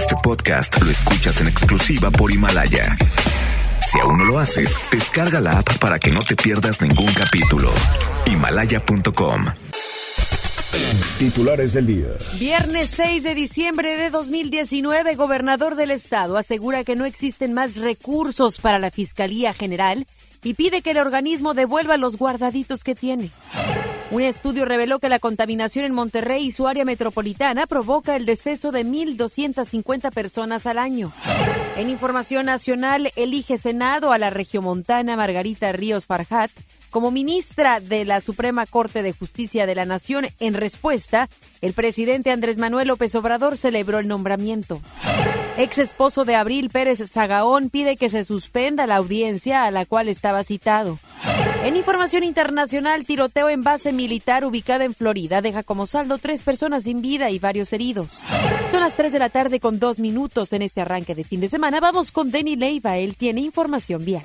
Este podcast lo escuchas en exclusiva por Himalaya. Si aún no lo haces, descarga la app para que no te pierdas ningún capítulo. Himalaya.com. Titulares del día. Viernes 6 de diciembre de 2019, gobernador del estado asegura que no existen más recursos para la Fiscalía General y pide que el organismo devuelva los guardaditos que tiene. Un estudio reveló que la contaminación en Monterrey y su área metropolitana provoca el deceso de 1.250 personas al año. En información nacional, elige Senado a la regiomontana Margarita Ríos Farjat como ministra de la Suprema Corte de Justicia de la Nación. En respuesta, el presidente Andrés Manuel López Obrador celebró el nombramiento. Ex esposo de Abril Pérez Zagaón pide que se suspenda la audiencia a la cual estaba citado. En información internacional, tiroteo en base militar ubicada en Florida deja como saldo tres personas sin vida y varios heridos. Son las 3 de la tarde con dos minutos en este arranque de fin de semana. Vamos con Denny Leiva, él tiene información vial.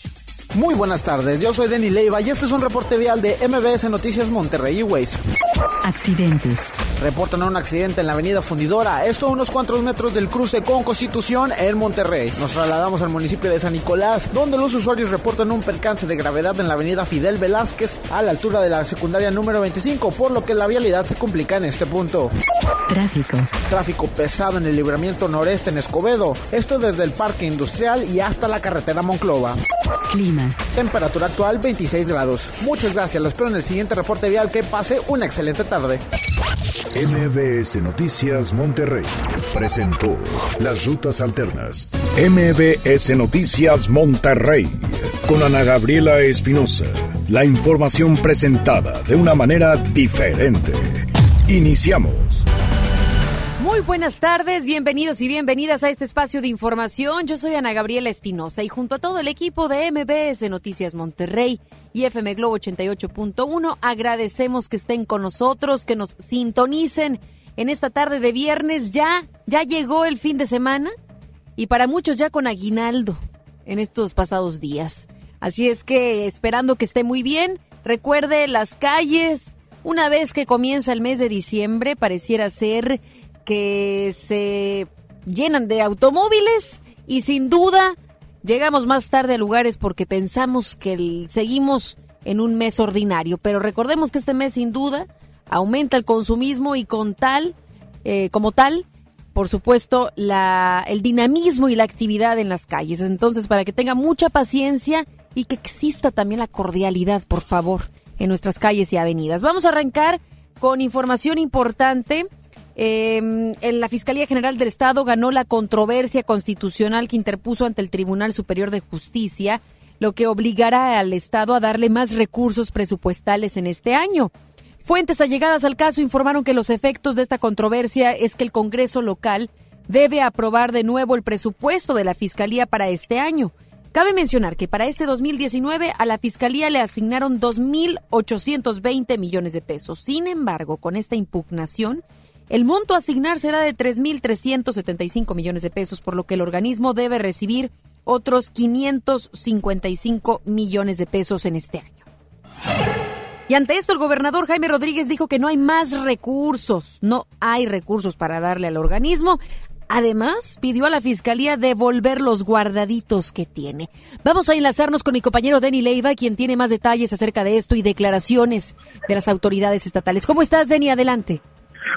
Muy buenas tardes, yo soy Denny Leiva y este es un reporte vial de MBS Noticias Monterrey y Waze. Accidentes. Reportan un accidente en la avenida Fundidora, esto a unos cuantos metros del cruce con Constitución en Monterrey. Nos trasladamos al municipio de San Nicolás, donde los usuarios reportan un percance de gravedad en la avenida Fidel Velázquez a la altura de la secundaria número 25, por lo que la vialidad se complica en este punto. Tráfico. Tráfico pesado en el libramiento noreste en Escobedo, esto desde el parque industrial y hasta la carretera Monclova. Clima. Temperatura actual 26 grados. Muchas gracias, lo espero en el siguiente reporte vial. Que pase una excelente tarde. MBS Noticias Monterrey presentó las rutas alternas. MBS Noticias Monterrey con Ana Gabriela Espinosa. La información presentada de una manera diferente. Iniciamos. Muy buenas tardes, bienvenidos y bienvenidas a este espacio de información. Yo soy Ana Gabriela Espinosa y junto a todo el equipo de MBS Noticias Monterrey y FM Globo 88.1 agradecemos que estén con nosotros, que nos sintonicen en esta tarde de viernes. Ya, ya llegó el fin de semana y para muchos ya con aguinaldo en estos pasados días. Así es que esperando que esté muy bien, recuerde las calles. Una vez que comienza el mes de diciembre, pareciera ser que se llenan de automóviles y sin duda llegamos más tarde a lugares porque pensamos que seguimos en un mes ordinario, pero recordemos que este mes sin duda aumenta el consumismo y con tal, eh, como tal, por supuesto, la, el dinamismo y la actividad en las calles. Entonces, para que tenga mucha paciencia y que exista también la cordialidad, por favor, en nuestras calles y avenidas. Vamos a arrancar con información importante eh, la Fiscalía General del Estado ganó la controversia constitucional que interpuso ante el Tribunal Superior de Justicia, lo que obligará al Estado a darle más recursos presupuestales en este año. Fuentes allegadas al caso informaron que los efectos de esta controversia es que el Congreso local debe aprobar de nuevo el presupuesto de la Fiscalía para este año. Cabe mencionar que para este 2019 a la Fiscalía le asignaron 2.820 millones de pesos. Sin embargo, con esta impugnación, el monto a asignar será de 3.375 millones de pesos, por lo que el organismo debe recibir otros 555 millones de pesos en este año. Y ante esto, el gobernador Jaime Rodríguez dijo que no hay más recursos, no hay recursos para darle al organismo. Además, pidió a la Fiscalía devolver los guardaditos que tiene. Vamos a enlazarnos con mi compañero Denny Leiva, quien tiene más detalles acerca de esto y declaraciones de las autoridades estatales. ¿Cómo estás, Denny? Adelante.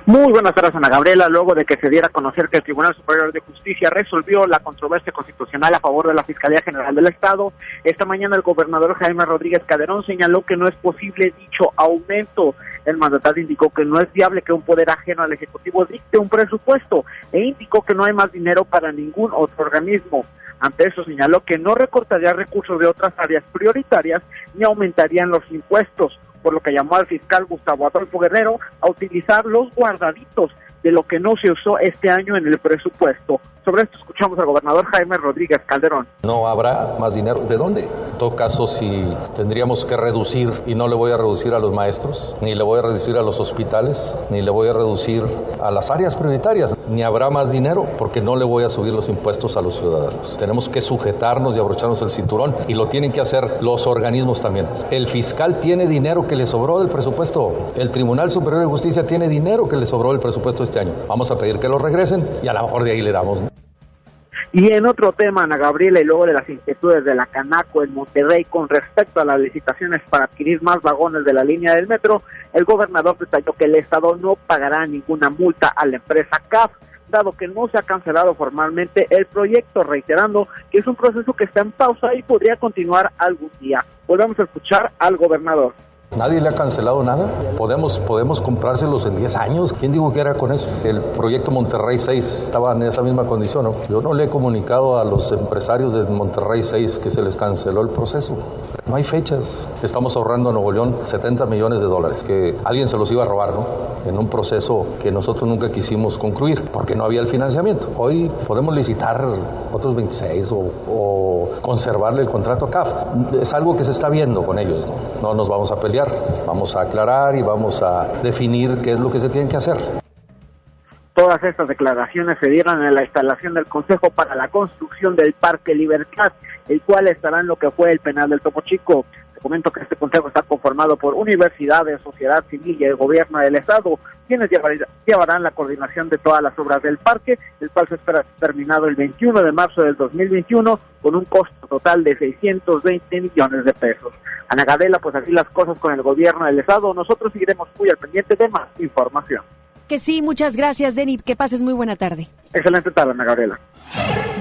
Muy buenas tardes, Ana Gabriela. Luego de que se diera a conocer que el Tribunal Superior de Justicia resolvió la controversia constitucional a favor de la Fiscalía General del Estado, esta mañana el gobernador Jaime Rodríguez Caderón señaló que no es posible dicho aumento. El mandatario indicó que no es viable que un poder ajeno al Ejecutivo dicte un presupuesto e indicó que no hay más dinero para ningún otro organismo. Ante eso señaló que no recortaría recursos de otras áreas prioritarias ni aumentarían los impuestos por lo que llamó al fiscal Gustavo Adolfo Guerrero a utilizar los guardaditos de lo que no se usó este año en el presupuesto. Sobre esto escuchamos al gobernador Jaime Rodríguez Calderón. No habrá más dinero. ¿De dónde? En todo caso, si tendríamos que reducir, y no le voy a reducir a los maestros, ni le voy a reducir a los hospitales, ni le voy a reducir a las áreas prioritarias, ni habrá más dinero, porque no le voy a subir los impuestos a los ciudadanos. Tenemos que sujetarnos y abrocharnos el cinturón, y lo tienen que hacer los organismos también. El fiscal tiene dinero que le sobró del presupuesto. El Tribunal Superior de Justicia tiene dinero que le sobró del presupuesto este año. Vamos a pedir que lo regresen y a lo mejor de ahí le damos. Y en otro tema, Ana Gabriela, y luego de las inquietudes de la Canaco en Monterrey con respecto a las licitaciones para adquirir más vagones de la línea del metro, el gobernador detalló que el Estado no pagará ninguna multa a la empresa CAF, dado que no se ha cancelado formalmente el proyecto, reiterando que es un proceso que está en pausa y podría continuar algún día. Volvemos a escuchar al gobernador. Nadie le ha cancelado nada. Podemos, podemos comprárselos en 10 años. ¿Quién dijo que era con eso? El proyecto Monterrey 6 estaba en esa misma condición. ¿no? Yo no le he comunicado a los empresarios de Monterrey 6 que se les canceló el proceso. No hay fechas. Estamos ahorrando a Nuevo León 70 millones de dólares que alguien se los iba a robar, ¿no? En un proceso que nosotros nunca quisimos concluir porque no había el financiamiento. Hoy podemos licitar otros 26 o, conservarle el contrato a CAF. Es algo que se está viendo con ellos. No nos vamos a pelear vamos a aclarar y vamos a definir qué es lo que se tiene que hacer. Todas estas declaraciones se dieron en la instalación del Consejo para la Construcción del Parque Libertad, el cual estará en lo que fue el penal del Topo Chico. Comento que este consejo está conformado por universidades, sociedad civil y el gobierno del estado, quienes llevarán la coordinación de todas las obras del parque, el cual se espera terminado el 21 de marzo del 2021 con un costo total de 620 millones de pesos. Ana Gadela, pues así las cosas con el gobierno del estado. Nosotros seguiremos muy al pendiente de más información. Que sí, muchas gracias, Denny. Que pases muy buena tarde. Excelente tarde, Ana Gabriela.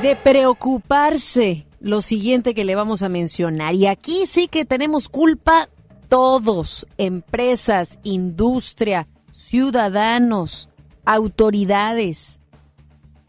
De preocuparse, lo siguiente que le vamos a mencionar. Y aquí sí que tenemos culpa todos, empresas, industria, ciudadanos, autoridades.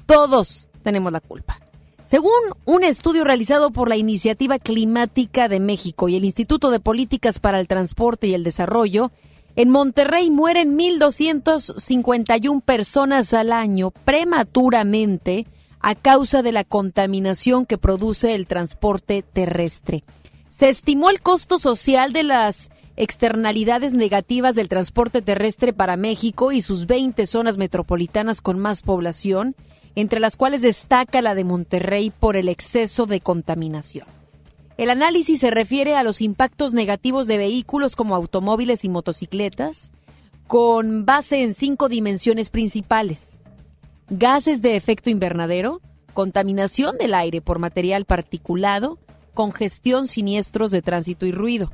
Todos tenemos la culpa. Según un estudio realizado por la Iniciativa Climática de México y el Instituto de Políticas para el Transporte y el Desarrollo, en Monterrey mueren 1.251 personas al año prematuramente a causa de la contaminación que produce el transporte terrestre. Se estimó el costo social de las externalidades negativas del transporte terrestre para México y sus 20 zonas metropolitanas con más población entre las cuales destaca la de Monterrey por el exceso de contaminación. El análisis se refiere a los impactos negativos de vehículos como automóviles y motocicletas, con base en cinco dimensiones principales. Gases de efecto invernadero, contaminación del aire por material particulado, congestión, siniestros de tránsito y ruido.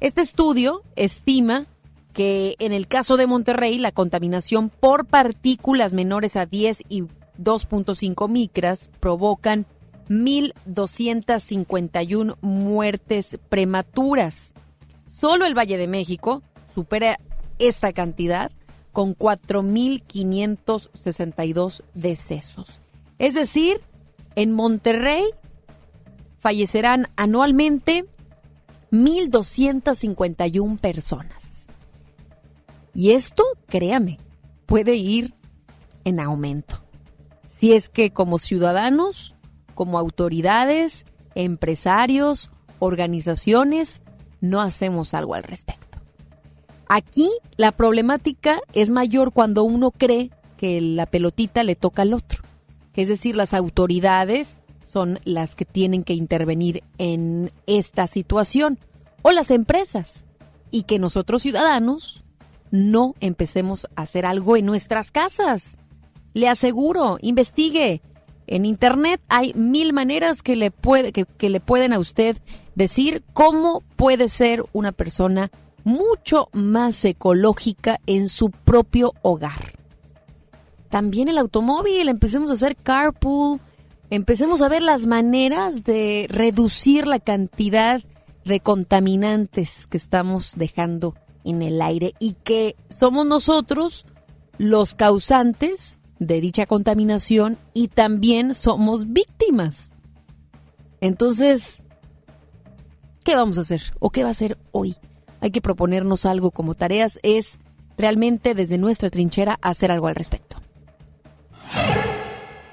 Este estudio estima que en el caso de Monterrey la contaminación por partículas menores a 10 y 2.5 micras provocan 1.251 muertes prematuras. Solo el Valle de México supera esta cantidad con 4.562 decesos. Es decir, en Monterrey fallecerán anualmente 1.251 personas. Y esto, créame, puede ir en aumento si es que como ciudadanos, como autoridades, empresarios, organizaciones, no hacemos algo al respecto. Aquí la problemática es mayor cuando uno cree que la pelotita le toca al otro. Es decir, las autoridades son las que tienen que intervenir en esta situación o las empresas y que nosotros ciudadanos no empecemos a hacer algo en nuestras casas. Le aseguro, investigue. En Internet hay mil maneras que le, puede, que, le pueden a usted decir cómo puede ser una persona mucho más ecológica en su propio hogar. También el automóvil, empecemos a hacer carpool, empecemos a ver las maneras de reducir la cantidad de contaminantes que estamos dejando en el aire y que somos nosotros los causantes de dicha contaminación y también somos víctimas. Entonces, ¿qué vamos a hacer? ¿O qué va a hacer hoy? Hay que proponernos algo como tareas, es realmente desde nuestra trinchera hacer algo al respecto.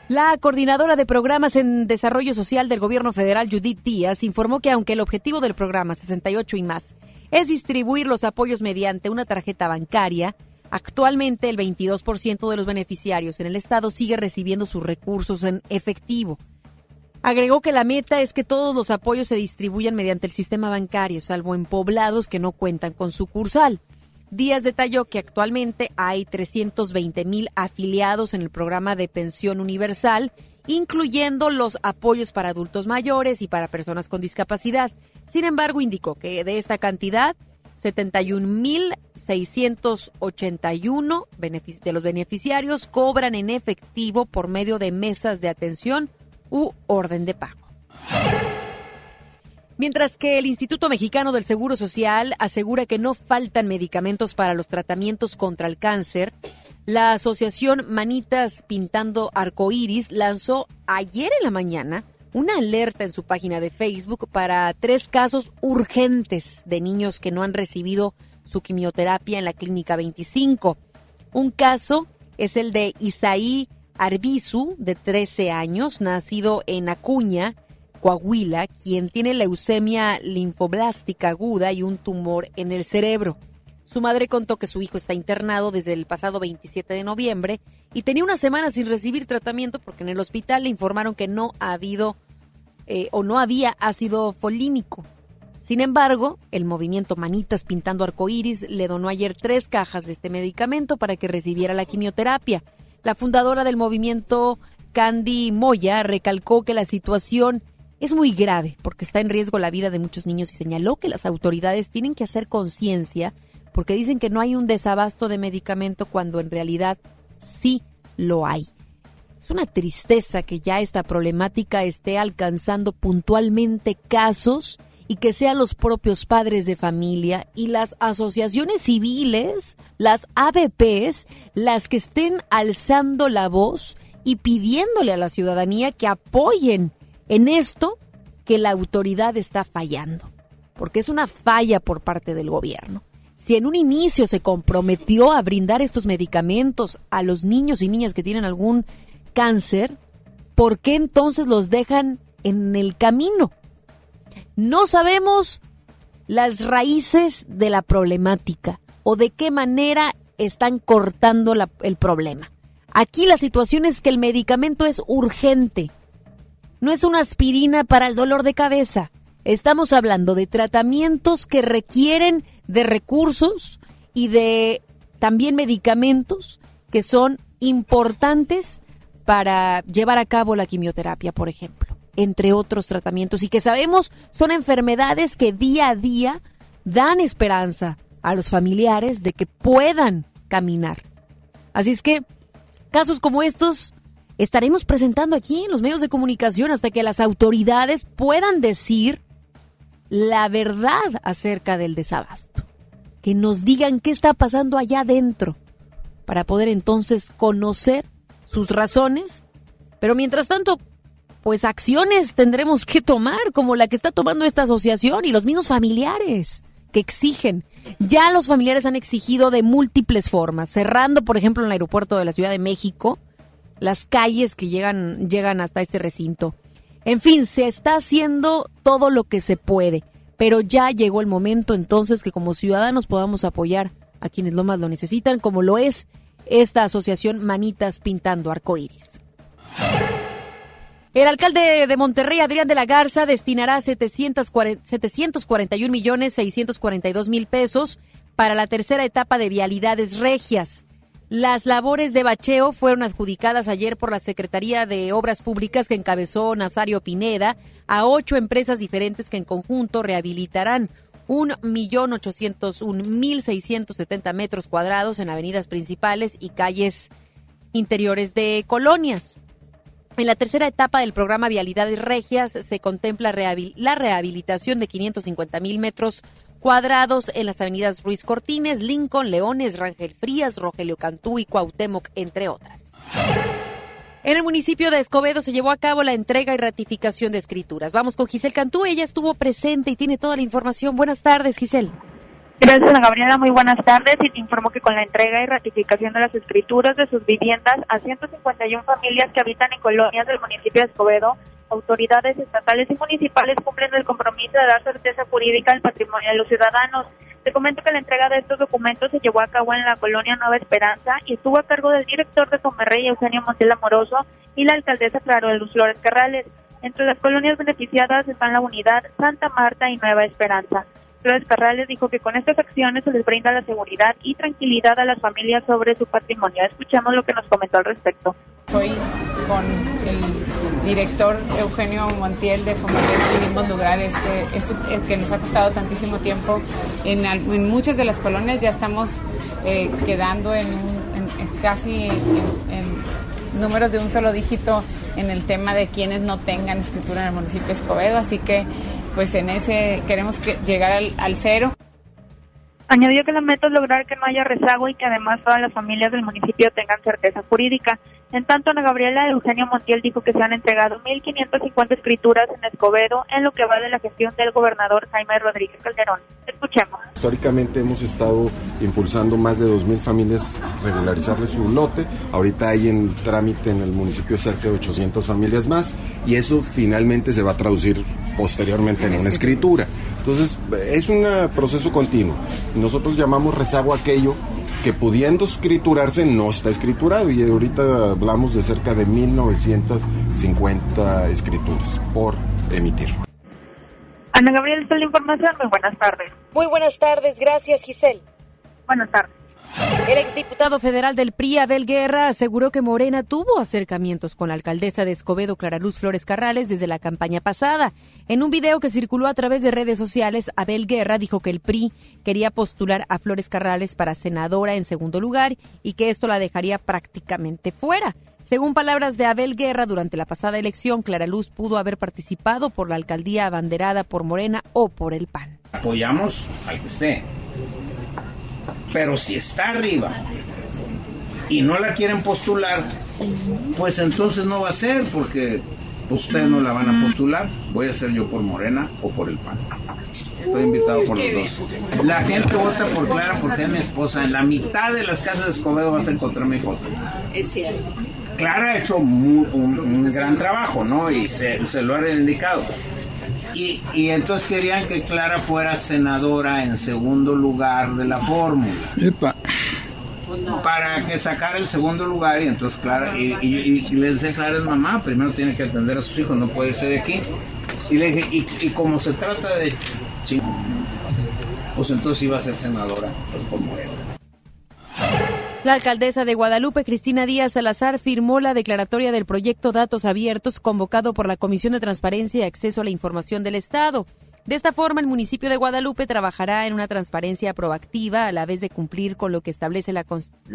La coordinadora de programas en desarrollo social del gobierno federal, Judith Díaz, informó que aunque el objetivo del programa 68 y más es distribuir los apoyos mediante una tarjeta bancaria, actualmente el 22% de los beneficiarios en el estado sigue recibiendo sus recursos en efectivo. Agregó que la meta es que todos los apoyos se distribuyan mediante el sistema bancario, salvo en poblados que no cuentan con sucursal. Díaz detalló que actualmente hay 320 mil afiliados en el programa de pensión universal, incluyendo los apoyos para adultos mayores y para personas con discapacidad. Sin embargo, indicó que de esta cantidad, 71.681 de los beneficiarios cobran en efectivo por medio de mesas de atención u orden de pago. Mientras que el Instituto Mexicano del Seguro Social asegura que no faltan medicamentos para los tratamientos contra el cáncer, la asociación Manitas Pintando Arcoíris lanzó ayer en la mañana una alerta en su página de Facebook para tres casos urgentes de niños que no han recibido su quimioterapia en la Clínica 25. Un caso es el de Isaí Arbizu, de 13 años, nacido en Acuña, Coahuila, quien tiene leucemia linfoblástica aguda y un tumor en el cerebro. Su madre contó que su hijo está internado desde el pasado 27 de noviembre y tenía una semana sin recibir tratamiento porque en el hospital le informaron que no ha habido eh, o no había ácido folínico. Sin embargo, el movimiento Manitas Pintando Arcoíris le donó ayer tres cajas de este medicamento para que recibiera la quimioterapia. La fundadora del movimiento, Candy Moya, recalcó que la situación es muy grave porque está en riesgo la vida de muchos niños y señaló que las autoridades tienen que hacer conciencia porque dicen que no hay un desabasto de medicamento cuando en realidad sí lo hay. Es una tristeza que ya esta problemática esté alcanzando puntualmente casos y que sean los propios padres de familia y las asociaciones civiles, las ABPs, las que estén alzando la voz y pidiéndole a la ciudadanía que apoyen en esto que la autoridad está fallando, porque es una falla por parte del gobierno. Si en un inicio se comprometió a brindar estos medicamentos a los niños y niñas que tienen algún cáncer, ¿por qué entonces los dejan en el camino? No sabemos las raíces de la problemática o de qué manera están cortando el problema. Aquí la situación es que el medicamento es urgente no es una aspirina para el dolor de cabeza. Estamos hablando de tratamientos que requieren de recursos y de también medicamentos que son importantes para llevar a cabo la quimioterapia, por ejemplo, entre otros tratamientos, y que sabemos son enfermedades que día a día dan esperanza a los familiares de que puedan caminar. Así es que casos como estos estaremos presentando aquí en los medios de comunicación hasta que las autoridades puedan decir la verdad acerca del desabasto. Que nos digan qué está pasando allá adentro para poder entonces conocer sus razones. Pero mientras tanto, pues acciones tendremos que tomar como la que está tomando esta asociación y los mismos familiares que exigen. Ya los familiares han exigido de múltiples formas, cerrando, por ejemplo, en el aeropuerto de la Ciudad de México, las calles que llegan, llegan hasta este recinto. En fin, se está haciendo todo lo que se puede, pero ya llegó el momento entonces que como ciudadanos podamos apoyar a quienes lo más lo necesitan, como lo es esta asociación Manitas Pintando Arcoíris. El alcalde de Monterrey, Adrián de la Garza, destinará 741 millones 642 mil pesos para la tercera etapa de vialidades regias. Las labores de bacheo fueron adjudicadas ayer por la Secretaría de Obras Públicas que encabezó Nazario Pineda a ocho empresas diferentes que en conjunto rehabilitarán un millón ochocientos un mil seiscientos setenta metros cuadrados en avenidas principales y calles interiores de colonias. En la tercera etapa del programa Vialidades Regias se contempla la rehabilitación de 550 mil metros cuadrados en las avenidas Ruiz Cortines, Lincoln, Leones, Rangel Frías, Rogelio Cantú y Cuauhtémoc, entre otras. En el municipio de Escobedo se llevó a cabo la entrega y ratificación de escrituras. Vamos con Giselle Cantú, ella estuvo presente y tiene toda la información. Buenas tardes, Giselle. Gracias, Gabriela. Muy buenas tardes. Y te informo que con la entrega y ratificación de las escrituras de sus viviendas a 151 familias que habitan en colonias del municipio de Escobedo, autoridades estatales y municipales cumplen el compromiso de dar certeza jurídica al patrimonio de los ciudadanos. Te comento que la entrega de estos documentos se llevó a cabo en la colonia Nueva Esperanza y estuvo a cargo del director de Comerrey, Eugenio Montiel Amoroso, y la alcaldesa Claro de Luz Flores Carrales. Entre las colonias beneficiadas están la unidad Santa Marta y Nueva Esperanza. Flores Carrales dijo que con estas acciones se les brinda la seguridad y tranquilidad a las familias sobre su patrimonio. Escuchamos lo que nos comentó al respecto. Soy con el director Eugenio Montiel de Fomentar pudimos lograr este, este que nos ha costado tantísimo tiempo. En, en muchas de las colonias ya estamos eh, quedando en, casi en, números de un solo dígito en el tema de quienes no tengan escritura en el municipio de Escobedo, así que pues en ese queremos que llegar al, al cero. Añadió que la meta es lograr que no haya rezago y que además todas las familias del municipio tengan certeza jurídica. En tanto, Ana Gabriela Eugenio Montiel dijo que se han entregado 1.550 escrituras en Escobedo en lo que va de la gestión del gobernador Jaime Rodríguez Calderón. Escuchemos. Históricamente hemos estado impulsando más de 2.000 familias regularizarles su lote. Ahorita hay en trámite en el municipio cerca de 800 familias más y eso finalmente se va a traducir posteriormente en una escritura. Entonces, es un proceso continuo. Nosotros llamamos rezago aquello que pudiendo escriturarse no está escriturado y ahorita hablamos de cerca de 1950 escrituras por emitir. Ana Gabriel, esta es la información. Muy buenas tardes. Muy buenas tardes. Gracias, Giselle. Buenas tardes. El exdiputado federal del PRI, Abel Guerra, aseguró que Morena tuvo acercamientos con la alcaldesa de Escobedo, Clara Luz Flores Carrales, desde la campaña pasada. En un video que circuló a través de redes sociales, Abel Guerra dijo que el PRI quería postular a Flores Carrales para senadora en segundo lugar y que esto la dejaría prácticamente fuera. Según palabras de Abel Guerra, durante la pasada elección, Clara Luz pudo haber participado por la alcaldía abanderada por Morena o por el PAN. Apoyamos al que esté pero si está arriba y no la quieren postular, pues entonces no va a ser porque ustedes no la van a postular. Voy a ser yo por Morena o por el PAN. Estoy invitado por los dos. La gente vota por Clara porque es mi esposa. En la mitad de las casas de Escobedo vas a encontrar mi foto. Es cierto. Clara ha hecho un, gran trabajo, ¿no? Y se, se lo ha reivindicado. Y, y, entonces querían que Clara fuera senadora en segundo lugar de la fórmula. Para que sacara el segundo lugar y entonces Clara, y, y, les decía Clara es mamá, primero tiene que atender a sus hijos, no puede ser de aquí. Y le dije, y, como se trata de pues entonces iba a ser senadora pues, como la alcaldesa de Guadalupe, Cristina Díaz Salazar, firmó la declaratoria del proyecto Datos Abiertos convocado por la Comisión de Transparencia y Acceso a la Información del Estado. De esta forma, el municipio de Guadalupe trabajará en una transparencia proactiva a la vez de cumplir con lo que establece la,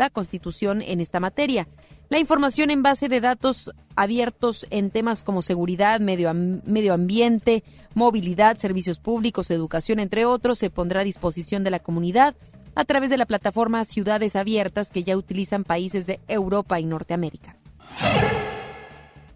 Constitución en esta materia. La información en base de datos abiertos en temas como seguridad, medio, medio ambiente, movilidad, servicios públicos, educación, entre otros, se pondrá a disposición de la comunidad a través de la plataforma Ciudades Abiertas que ya utilizan países de Europa y Norteamérica.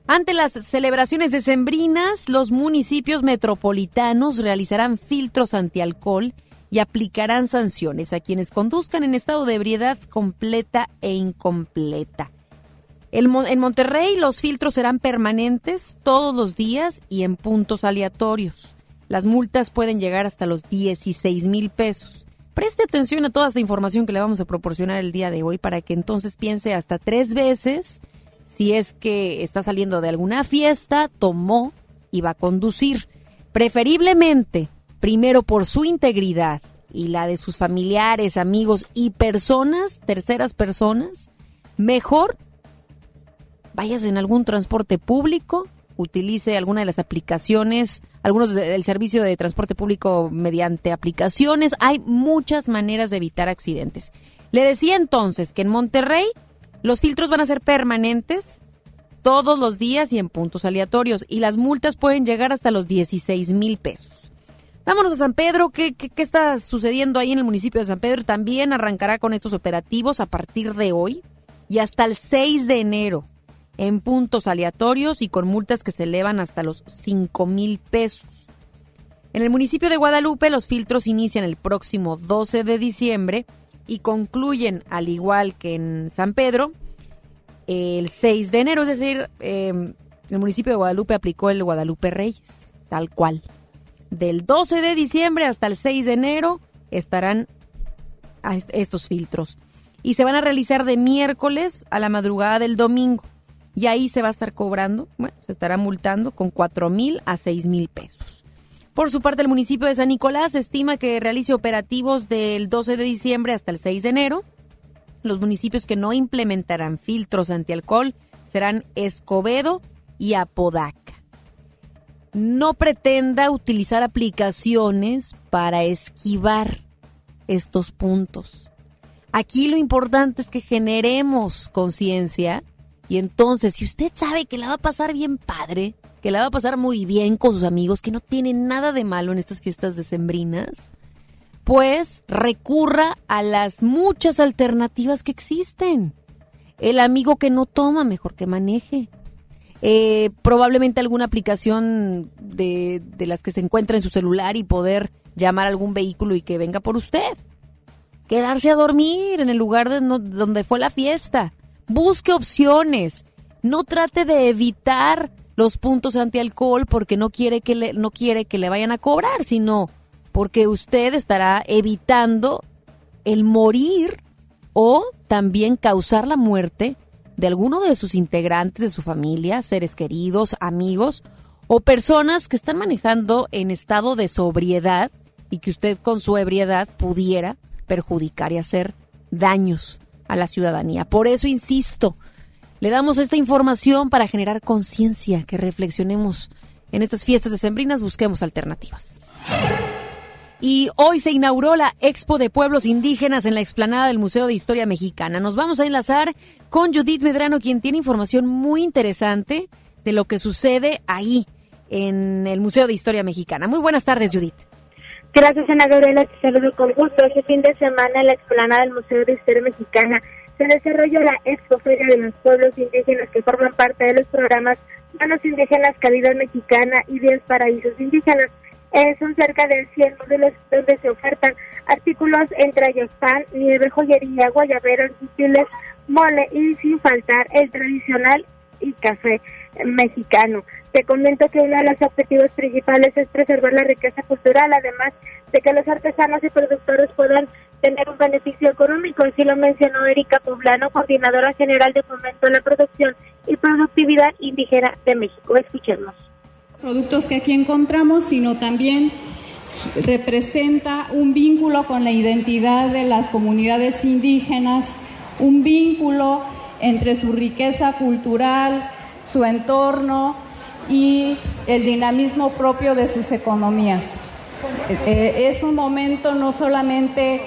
Ante las celebraciones decembrinas, los municipios metropolitanos realizarán filtros antialcohol y aplicarán sanciones a quienes conduzcan en estado de ebriedad completa e incompleta. en Monterrey los filtros serán permanentes todos los días y en puntos aleatorios. Las multas pueden llegar hasta los 16 mil pesos. Preste atención a toda esta información que le vamos a proporcionar el día de hoy para que entonces piense hasta tres veces si es que está saliendo de alguna fiesta, tomó y va a conducir. Preferiblemente, primero por su integridad y la de sus familiares, amigos y personas, terceras personas, mejor vayas en algún transporte público, utilice alguna de las aplicaciones, algunos del servicio de transporte público mediante aplicaciones. Hay muchas maneras de evitar accidentes. Le decía entonces que en Monterrey los filtros van a ser permanentes todos los días y en puntos aleatorios y las multas pueden llegar hasta los 16 mil pesos. Vámonos a San Pedro. ¿Qué, ¿Qué, qué, está sucediendo ahí en el municipio de San Pedro? También arrancará con estos operativos a partir de hoy y hasta el 6 de enero en puntos aleatorios y con multas que se elevan hasta los 5 mil pesos. En el municipio de Guadalupe los filtros inician el próximo 12 de diciembre y concluyen, al igual que en San Pedro, el 6 de enero. Es decir, eh, el municipio de Guadalupe aplicó el Guadalupe Reyes, tal cual. Del 12 de diciembre hasta el 6 de enero estarán estos filtros. Y se van a realizar de miércoles a la madrugada del domingo. Y ahí se va a estar cobrando, bueno, se estará multando con 4 mil a 6 mil pesos. Por su parte, el municipio de San Nicolás estima que realice operativos del 12 de diciembre hasta el 6 de enero. Los municipios que no implementarán filtros antialcohol serán Escobedo y Apodaca. No pretenda utilizar aplicaciones para esquivar estos puntos. Aquí lo importante es que generemos conciencia y entonces si usted sabe que la va a pasar bien padre, que la va a pasar muy bien con sus amigos, que no tiene nada de malo en estas fiestas decembrinas, pues recurra a las muchas alternativas que existen. El amigo que no toma, mejor que maneje. Eh, probablemente alguna aplicación de, de las que se encuentra en su celular y poder llamar a algún vehículo y que venga por usted. Quedarse a dormir en el lugar de donde fue la fiesta. Busque opciones. No trate de evitar los puntos antialcohol porque no quiere que le, no quiere que le vayan a cobrar, sino porque usted estará evitando el morir o también causar la muerte de alguno de sus integrantes de su familia, seres queridos, amigos o personas que están manejando en estado de sobriedad y que usted con su ebriedad pudiera perjudicar y hacer daños a la ciudadanía. Por eso insisto, le damos esta información para generar conciencia, que reflexionemos en estas fiestas decembrinas, busquemos alternativas. Y hoy se inauguró la Expo de Pueblos Indígenas en la explanada del Museo de Historia Mexicana. Nos vamos a enlazar con Judith Medrano, quien tiene información muy interesante de lo que sucede ahí en el Museo de Historia Mexicana. Muy buenas tardes, Judith. Gracias, Ana Gabriela. Te saludo con gusto. Este fin de semana en la explanada del Museo de Historia Mexicana se desarrolla la Expo Feria de los Pueblos Indígenas que forman parte de los programas Manos Indígenas, Calidad Mexicana y 10 Paraísos Indígenas. Eh, son cerca de 100 módulos donde se ofertan artículos ellos pan, nieve, joyería, guayaberos, útiles, mole y sin faltar el tradicional y café mexicano. Te comento que uno de los objetivos principales es preservar la riqueza cultural, además de que los artesanos y productores puedan tener un beneficio económico. Así lo mencionó Erika Poblano, coordinadora general de Fomento de la Producción y Productividad Indígena de México. Escuchemos. Productos que aquí encontramos, sino también representa un vínculo con la identidad de las comunidades indígenas, un vínculo entre su riqueza cultural, su entorno y el dinamismo propio de sus economías. Eh, es un momento no solamente,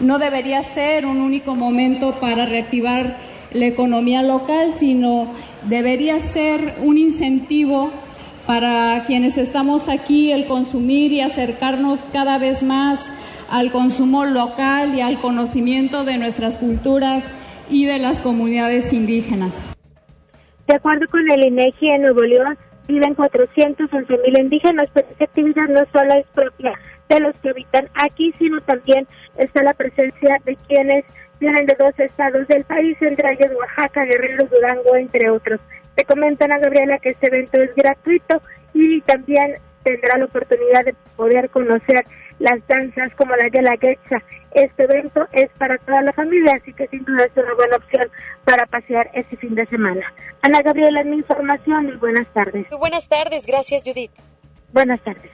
no debería ser un único momento para reactivar la economía local, sino debería ser un incentivo para quienes estamos aquí el consumir y acercarnos cada vez más al consumo local y al conocimiento de nuestras culturas y de las comunidades indígenas. De acuerdo con el INEGI en Nuevo León, viven 411 mil indígenas, pero esta actividad no solo es propia de los que habitan aquí, sino también está la presencia de quienes vienen de dos estados del país, entre ellos Oaxaca, Guerrero, Durango, entre otros. Te comentan a Gabriela que este evento es gratuito y también tendrá la oportunidad de poder conocer las danzas como la de la Getza. Este evento es para toda la familia, así que sin duda es una buena opción para pasear este fin de semana. Ana Gabriela, mi información y buenas tardes. buenas tardes, gracias Judith. Buenas tardes.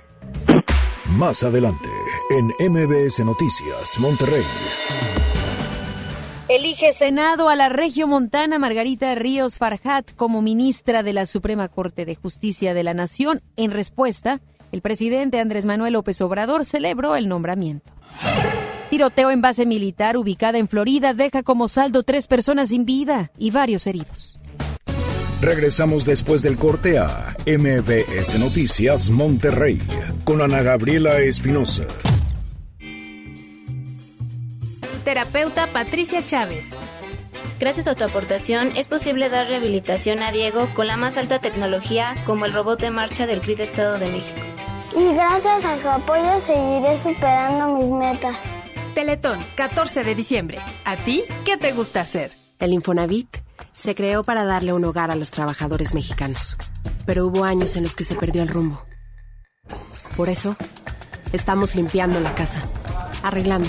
Más adelante, en MBS Noticias, Monterrey. Elige Senado a la Montana Margarita Ríos Farhat como ministra de la Suprema Corte de Justicia de la Nación. En respuesta, el presidente Andrés Manuel López Obrador celebró el nombramiento. Tiroteo en base militar ubicada en Florida deja como saldo tres personas sin vida y varios heridos. Regresamos después del corte a MBS Noticias Monterrey con Ana Gabriela Espinosa. Terapeuta Patricia Chávez. Gracias a tu aportación es posible dar rehabilitación a Diego con la más alta tecnología como el robot de marcha del CRID Estado de México. y gracias a su apoyo seguiré superando mis metas. Teletón, 14 de diciembre. ¿A ti qué te gusta hacer? El Infonavit se creó para darle un hogar a los trabajadores mexicanos, pero hubo años en los que se perdió el rumbo. Por eso, estamos limpiando la casa, arreglando,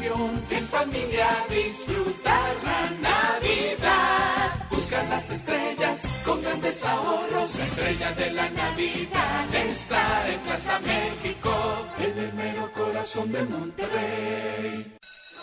En familia disfrutar la Navidad. Buscar las estrellas con grandes ahorros. La estrella de la Navidad está en Plaza México, en el mero corazón de Monterrey.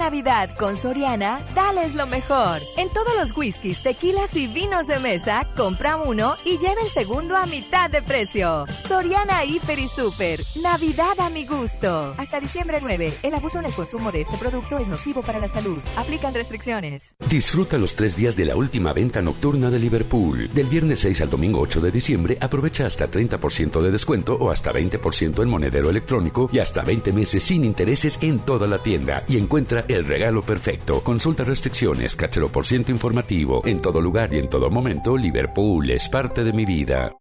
Navidad con Soriana, dales lo mejor. En todos los whiskies, tequilas y vinos de mesa, compra uno y lleva el segundo a mitad de precio. Soriana Hiper y Super. Navidad a mi gusto. Hasta diciembre 9. El abuso en el consumo de este producto es nocivo para la salud. Aplican restricciones. Disfruta los tres días de la última venta nocturna de Liverpool. Del viernes 6 al domingo 8 de diciembre, aprovecha hasta 30% de descuento o hasta 20% en monedero electrónico y hasta 20 meses sin intereses en toda la tienda. Y encuentra el regalo perfecto. Consulta restricciones, cáchelo por ciento informativo. En todo lugar y en todo momento, Liverpool es parte de mi vida.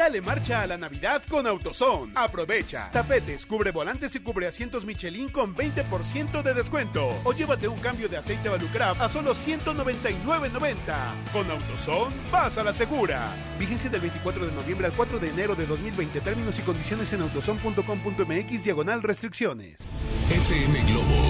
Dale marcha a la Navidad con AutoZone. Aprovecha. Tapetes, cubre volantes y cubre asientos Michelin con 20% de descuento. O llévate un cambio de aceite Valucraft a solo 199.90. Con AutoZone, vas a la segura. Vigencia del 24 de noviembre al 4 de enero de 2020. Términos y condiciones en autozone.com.mx diagonal restricciones. FM Globo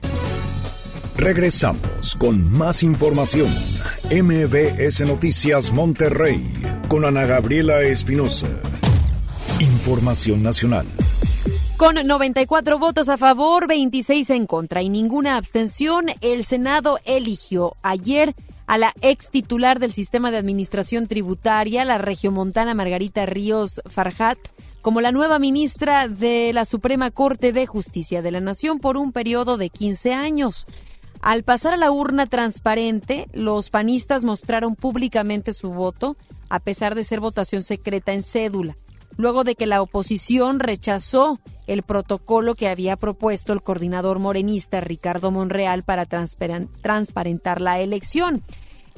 Regresamos con más información. MBS Noticias Monterrey con Ana Gabriela Espinosa. Información nacional. Con 94 votos a favor, 26 en contra y ninguna abstención, el Senado eligió ayer a la ex titular del sistema de administración tributaria, la regiomontana Margarita Ríos Farjat, como la nueva ministra de la Suprema Corte de Justicia de la Nación por un periodo de 15 años. Al pasar a la urna transparente, los panistas mostraron públicamente su voto, a pesar de ser votación secreta en cédula, luego de que la oposición rechazó el protocolo que había propuesto el coordinador morenista Ricardo Monreal para transparentar la elección.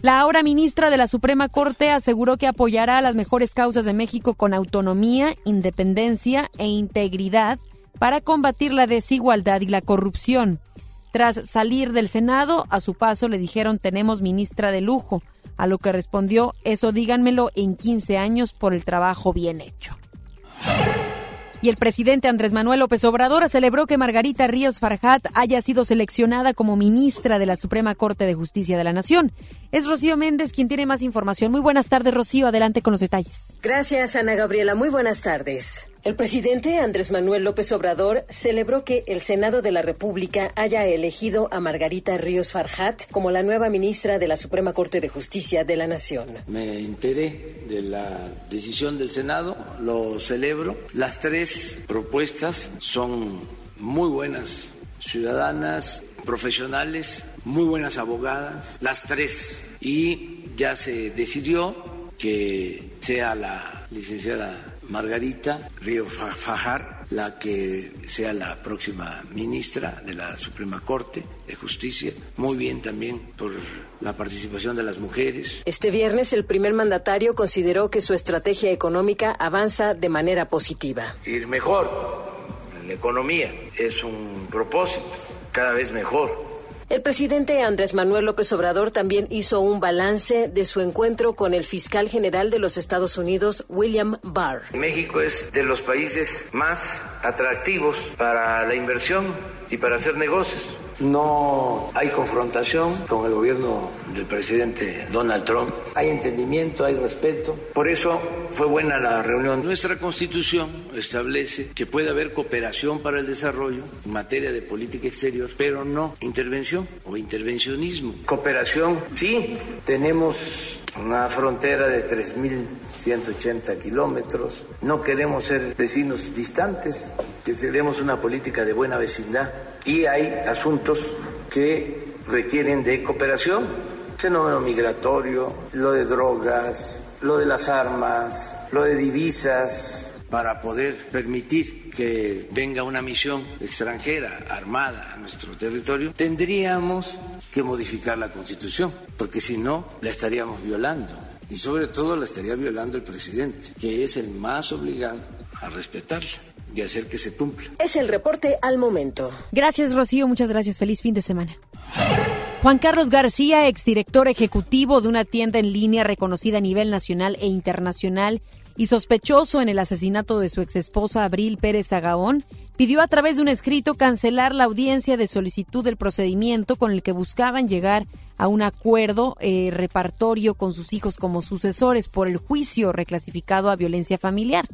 La ahora ministra de la Suprema Corte aseguró que apoyará a las mejores causas de México con autonomía, independencia e integridad para combatir la desigualdad y la corrupción. Tras salir del Senado, a su paso le dijeron tenemos ministra de lujo, a lo que respondió eso díganmelo en 15 años por el trabajo bien hecho. Y el presidente Andrés Manuel López Obrador celebró que Margarita Ríos Farjat haya sido seleccionada como ministra de la Suprema Corte de Justicia de la Nación. Es Rocío Méndez quien tiene más información. Muy buenas tardes, Rocío. Adelante con los detalles. Gracias, Ana Gabriela. Muy buenas tardes. El presidente Andrés Manuel López Obrador celebró que el Senado de la República haya elegido a Margarita Ríos Farjat como la nueva ministra de la Suprema Corte de Justicia de la Nación. Me enteré de la decisión del Senado, lo celebro. Las tres propuestas son muy buenas ciudadanas, profesionales, muy buenas abogadas, las tres. Y ya se decidió que sea la licenciada Margarita Río Fajar, la que sea la próxima ministra de la Suprema Corte de Justicia. Muy bien también por la participación de las mujeres. Este viernes el primer mandatario consideró que su estrategia económica avanza de manera positiva. Ir mejor en la economía es un propósito, cada vez mejor el presidente Andrés Manuel López Obrador también hizo un balance de su encuentro con el fiscal general de los Estados Unidos, William Barr. México es de los países más atractivos para la inversión y para hacer negocios. No hay confrontación con el gobierno del presidente Donald Trump. Hay entendimiento, hay respeto. Por eso fue buena la reunión. Nuestra constitución establece que puede haber cooperación para el desarrollo en materia de política exterior, pero no intervención o intervencionismo. Cooperación, sí, tenemos una frontera de 3.180 kilómetros. No queremos ser vecinos distantes, queremos una política de buena vecindad y hay asuntos que requieren de cooperación. Fenómeno migratorio, lo de drogas, lo de las armas, lo de divisas, para poder permitir que venga una misión extranjera armada a nuestro territorio, tendríamos que modificar la Constitución, porque si no, la estaríamos violando. Y sobre todo la estaría violando el presidente, que es el más obligado a respetarla y hacer que se cumpla. Es el reporte al momento. Gracias, Rocío. Muchas gracias. Feliz fin de semana. Juan Carlos García, exdirector ejecutivo de una tienda en línea reconocida a nivel nacional e internacional y sospechoso en el asesinato de su exesposa Abril Pérez Agaón, pidió a través de un escrito cancelar la audiencia de solicitud del procedimiento con el que buscaban llegar a un acuerdo eh, repartorio con sus hijos como sucesores por el juicio reclasificado a violencia familiar.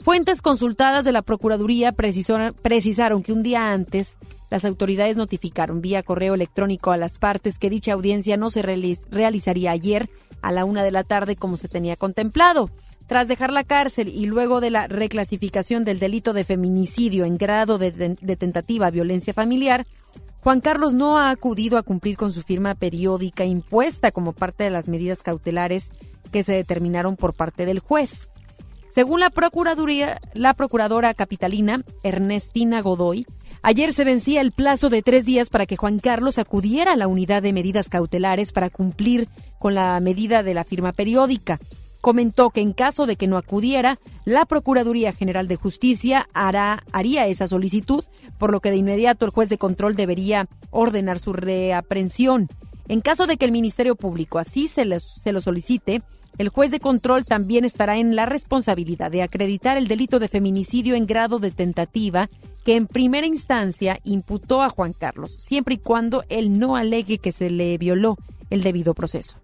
Fuentes consultadas de la Procuraduría precisaron que un día antes las autoridades notificaron vía correo electrónico a las partes que dicha audiencia no se realizaría ayer a la una de la tarde como se tenía contemplado. Tras dejar la cárcel y luego de la reclasificación del delito de feminicidio en grado de, de tentativa violencia familiar, Juan Carlos no ha acudido a cumplir con su firma periódica impuesta como parte de las medidas cautelares que se determinaron por parte del juez. Según la Procuraduría, la Procuradora Capitalina, Ernestina Godoy, ayer se vencía el plazo de tres días para que Juan Carlos acudiera a la unidad de medidas cautelares para cumplir con la medida de la firma periódica. Comentó que en caso de que no acudiera, la Procuraduría General de Justicia hará, haría esa solicitud, por lo que de inmediato el juez de control debería ordenar su reaprensión. En caso de que el Ministerio Público así se, se lo solicite, el juez de control también estará en la responsabilidad de acreditar el delito de feminicidio en grado de tentativa que en primera instancia imputó a Juan Carlos, siempre y cuando él no alegue que se le violó el debido proceso.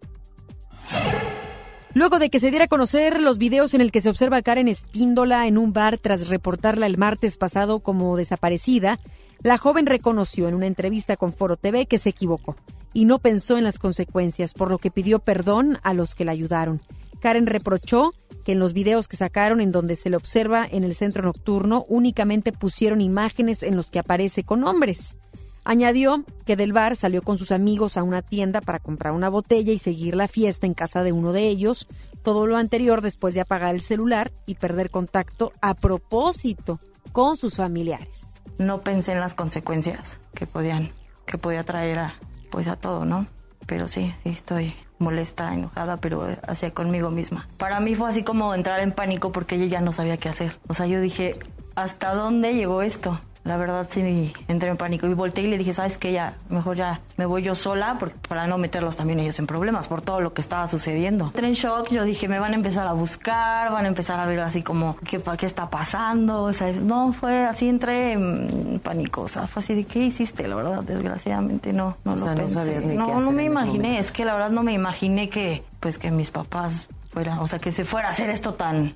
Luego de que se diera a conocer los videos en el que se observa a Karen Espíndola en un bar tras reportarla el martes pasado como desaparecida, la joven reconoció en una entrevista con Foro TV que se equivocó y no pensó en las consecuencias, por lo que pidió perdón a los que la ayudaron. Karen reprochó que en los videos que sacaron en donde se le observa en el centro nocturno únicamente pusieron imágenes en los que aparece con hombres. Añadió que del bar salió con sus amigos a una tienda para comprar una botella y seguir la fiesta en casa de uno de ellos, todo lo anterior después de apagar el celular y perder contacto a propósito con sus familiares. No pensé en las consecuencias que podían que podía traer a, pues a todo, ¿no? Pero sí, sí estoy molesta, enojada, pero hacia conmigo misma. Para mí fue así como entrar en pánico porque ella ya no sabía qué hacer. O sea, yo dije, ¿hasta dónde llegó esto? La verdad sí entré en pánico y volteé y le dije, ¿sabes qué? Ya, mejor ya me voy yo sola porque, para no meterlos también ellos en problemas por todo lo que estaba sucediendo. Entré en shock, yo dije, me van a empezar a buscar, van a empezar a ver así como, ¿qué, qué está pasando? O sea, no, fue así, entré en pánico, o sea, fue así de, ¿qué hiciste? La verdad, desgraciadamente no, no lo pensé. no, no me imaginé, es que la verdad no me imaginé que, pues que mis papás fueran, o sea, que se fuera a hacer esto tan...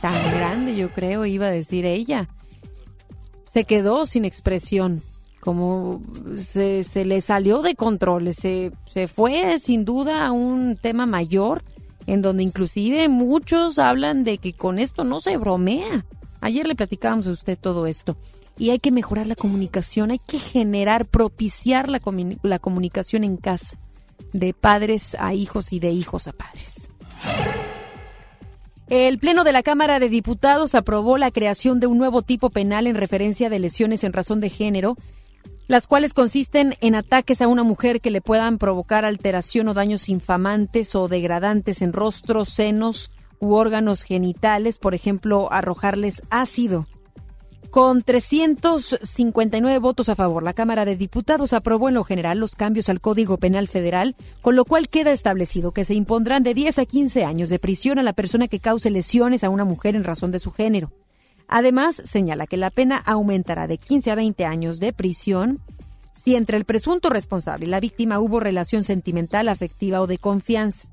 Tan grande, yo creo, iba a decir ella se quedó sin expresión, como se, se le salió de control, se, se fue sin duda a un tema mayor en donde inclusive muchos hablan de que con esto no se bromea. Ayer le platicábamos a usted todo esto. Y hay que mejorar la comunicación, hay que generar, propiciar la, la comunicación en casa, de padres a hijos y de hijos a padres. El Pleno de la Cámara de Diputados aprobó la creación de un nuevo tipo penal en referencia de lesiones en razón de género, las cuales consisten en ataques a una mujer que le puedan provocar alteración o daños infamantes o degradantes en rostros, senos u órganos genitales, por ejemplo, arrojarles ácido, con 359 votos a favor, la Cámara de Diputados aprobó en lo general los cambios al Código Penal Federal, con lo cual queda establecido que se impondrán de 10 a 15 años de prisión a la persona que cause lesiones a una mujer en razón de su género. Además, señala que la pena aumentará de 15 a 20 años de prisión si entre el presunto responsable y la víctima hubo relación sentimental, afectiva o de confianza.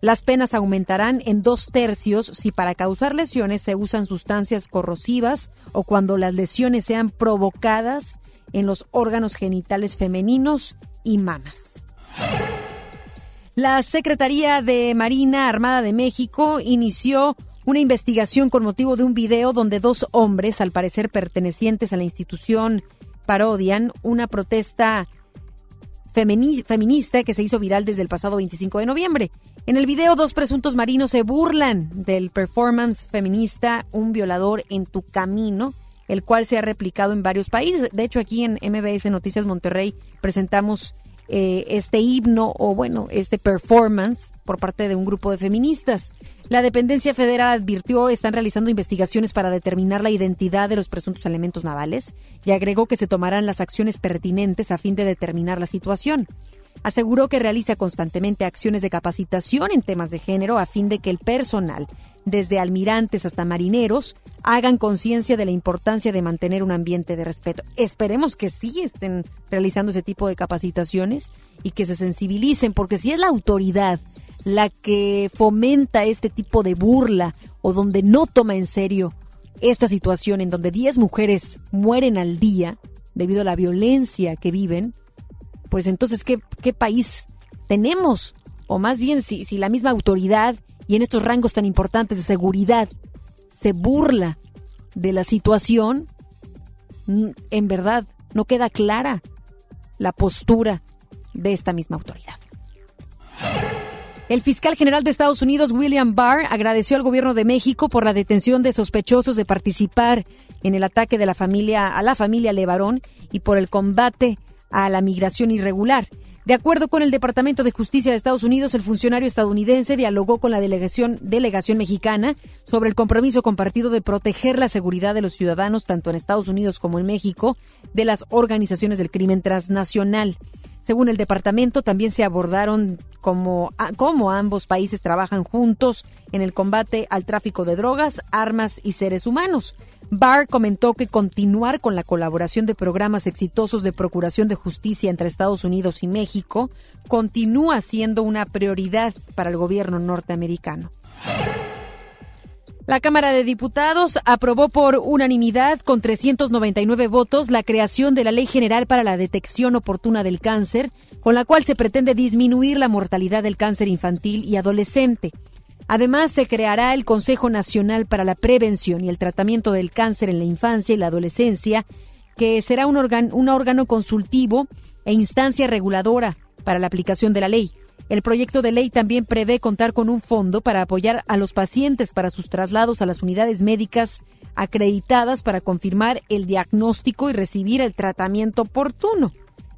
Las penas aumentarán en dos tercios si para causar lesiones se usan sustancias corrosivas o cuando las lesiones sean provocadas en los órganos genitales femeninos y mamas. La Secretaría de Marina Armada de México inició una investigación con motivo de un video donde dos hombres, al parecer pertenecientes a la institución, parodian una protesta feminista que se hizo viral desde el pasado 25 de noviembre. En el video, dos presuntos marinos se burlan del performance feminista Un violador en tu camino, el cual se ha replicado en varios países. De hecho, aquí en MBS Noticias Monterrey presentamos eh, este himno o bueno, este performance por parte de un grupo de feministas. La dependencia federal advirtió están realizando investigaciones para determinar la identidad de los presuntos elementos navales y agregó que se tomarán las acciones pertinentes a fin de determinar la situación. Aseguró que realiza constantemente acciones de capacitación en temas de género a fin de que el personal desde almirantes hasta marineros, hagan conciencia de la importancia de mantener un ambiente de respeto. Esperemos que sí estén realizando ese tipo de capacitaciones y que se sensibilicen, porque si es la autoridad la que fomenta este tipo de burla o donde no toma en serio esta situación en donde 10 mujeres mueren al día debido a la violencia que viven, pues entonces, ¿qué, qué país tenemos? O más bien, si, si la misma autoridad y en estos rangos tan importantes de seguridad se burla de la situación, en verdad no queda clara la postura de esta misma autoridad. El fiscal general de Estados Unidos, William Barr, agradeció al gobierno de México por la detención de sospechosos de participar en el ataque de la familia a la familia Levarón y por el combate a la migración irregular. De acuerdo con el Departamento de Justicia de Estados Unidos, el funcionario estadounidense dialogó con la delegación, delegación mexicana sobre el compromiso compartido de proteger la seguridad de los ciudadanos, tanto en Estados Unidos como en México, de las organizaciones del crimen transnacional. Según el departamento, también se abordaron cómo, cómo ambos países trabajan juntos en el combate al tráfico de drogas, armas y seres humanos. Barr comentó que continuar con la colaboración de programas exitosos de procuración de justicia entre Estados Unidos y México continúa siendo una prioridad para el gobierno norteamericano. La Cámara de Diputados aprobó por unanimidad con 399 votos la creación de la Ley General para la Detección Oportuna del Cáncer, con la cual se pretende disminuir la mortalidad del cáncer infantil y adolescente. Además, se creará el Consejo Nacional para la Prevención y el Tratamiento del Cáncer en la Infancia y la Adolescencia, que será un, órgano consultivo e instancia reguladora para la aplicación de la ley. El proyecto de ley también prevé contar con un fondo para apoyar a los pacientes para sus traslados a las unidades médicas acreditadas para confirmar el diagnóstico y recibir el tratamiento oportuno.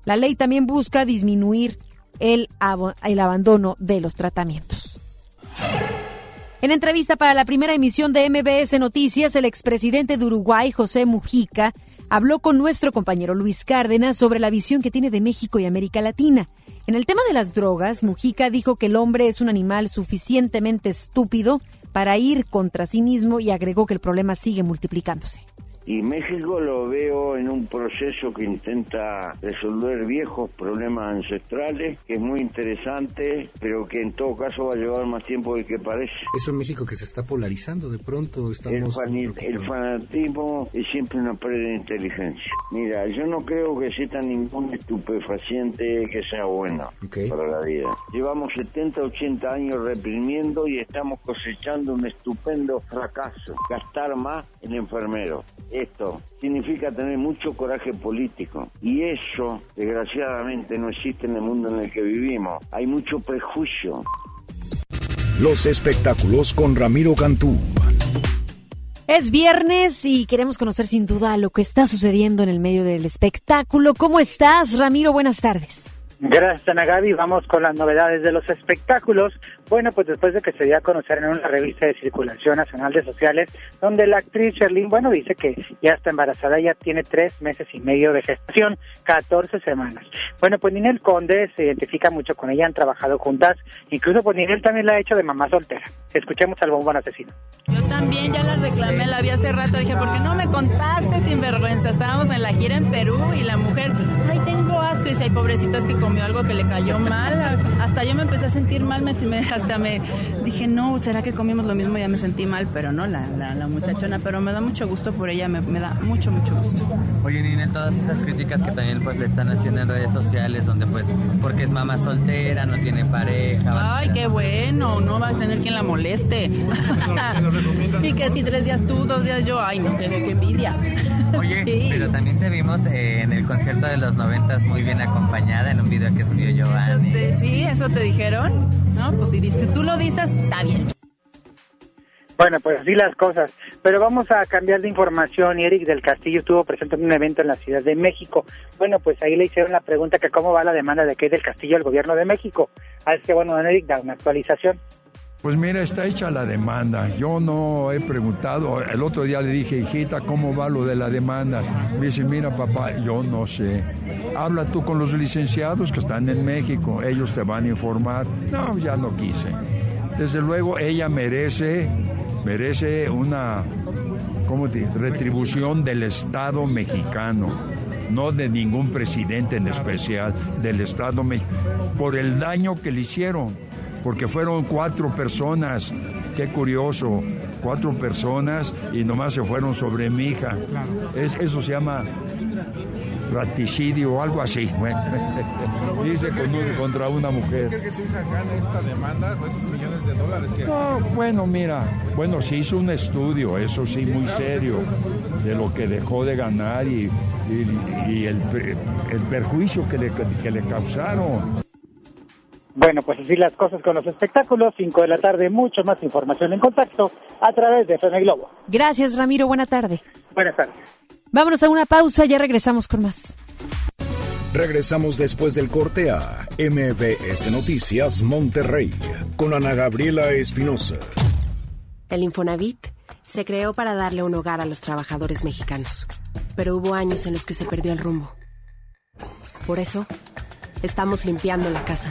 La ley también busca disminuir el abandono de los tratamientos. En entrevista para la primera emisión de MBS Noticias, el expresidente de Uruguay, José Mujica, habló con nuestro compañero Luis Cárdenas sobre la visión que tiene de México y América Latina. En el tema de las drogas, Mujica dijo que el hombre es un animal suficientemente estúpido para ir contra sí mismo y agregó que el problema sigue multiplicándose. Y México lo veo en un proceso que intenta resolver viejos problemas ancestrales, que es muy interesante, pero que en todo caso va a llevar más tiempo del que parece. Es un México que se está polarizando, de pronto estamos... El, fanatismo es siempre una pérdida de inteligencia. Mira, yo no creo que exista ningún estupefaciente que sea bueno para la vida. Llevamos 70, 80 años reprimiendo y estamos cosechando un estupendo fracaso. Gastar más en enfermeros esto significa tener mucho coraje político y eso desgraciadamente no existe en el mundo en el que vivimos. Hay mucho prejuicio. Los espectáculos con Ramiro Cantú. Es viernes y queremos conocer sin duda lo que está sucediendo en el medio del espectáculo. ¿Cómo estás, Ramiro? Buenas tardes. Gracias, Ana Gaby. Vamos con las novedades de los espectáculos. Bueno, pues después de que se dio a conocer en una revista de circulación nacional de sociales, donde la actriz Sherlyn, bueno, dice que ya está embarazada, ya tiene tres meses y medio de gestación, 14 semanas. Bueno, pues Ninel Conde se identifica mucho con ella, han trabajado juntas, incluso pues Ninel también la ha hecho de mamá soltera. Escuchemos al bombón asesino. Yo también ya la reclamé, la vi hace rato, dije, ¿por qué no me contaste sin vergüenza? Estábamos en la gira en Perú y la mujer, ay, tengo asco, y dice, ay, pobrecitas que comió algo que le cayó mal. Hasta yo me empecé a sentir mal, me, hasta me dije, no, ¿será que comimos lo mismo? Ya me sentí mal, pero no, la, la, muchachona. Pero me da mucho gusto por ella, me, da mucho, mucho gusto. Oye, Nina, todas estas críticas que también pues le están haciendo en redes sociales, donde pues, porque es mamá soltera, no tiene pareja. Ay, qué bueno, no va a tener quien la moleste. y que si tres días tú, dos días yo, ay, no, qué, qué envidia. Oye, pero también te vimos eh, en el concierto de los noventas muy bien acompañada en un video que subió Giovanni. Sí, eso te dijeron. No, pues si tú lo dices, está bien. Bueno, pues así las cosas. Pero vamos a cambiar de información. Eric del Castillo estuvo presente en un evento en la Ciudad de México. Bueno, pues ahí le hicieron la pregunta que cómo va la demanda de que del Castillo al gobierno de México. Así que bueno, Eric da una actualización. Pues mira, está hecha la demanda. Yo no he preguntado. El otro día le dije, hijita, ¿cómo va lo de la demanda? Me dice, mira, papá, yo no sé. Habla tú con los licenciados que están en México. Ellos te van a informar. No, ya no quise. Desde luego, ella merece merece una ¿cómo retribución del Estado mexicano, no de ningún presidente en especial, del Estado mexicano, por el daño que le hicieron, porque fueron cuatro personas, qué curioso, cuatro personas y nomás se fueron sobre mi hija. Es, eso se llama raticidio o algo así. Dice contra una mujer. ¿Cree que su hija gane esta demanda con esos millones de dólares? No, bueno, mira, bueno, se hizo un estudio, eso sí, muy serio, de lo que dejó de ganar y, y, el, el, perjuicio que le, que le causaron. Bueno, pues así las cosas con los espectáculos. 5 de la tarde, mucho más información en contacto a través de FM Globo. Gracias, Ramiro. Buena tarde. Buenas tardes. Vámonos a una pausa, ya regresamos con más. Regresamos después del corte a MBS Noticias Monterrey con Ana Gabriela Espinosa. El Infonavit se creó para darle un hogar a los trabajadores mexicanos, pero hubo años en los que se perdió el rumbo. Por eso, estamos limpiando la casa,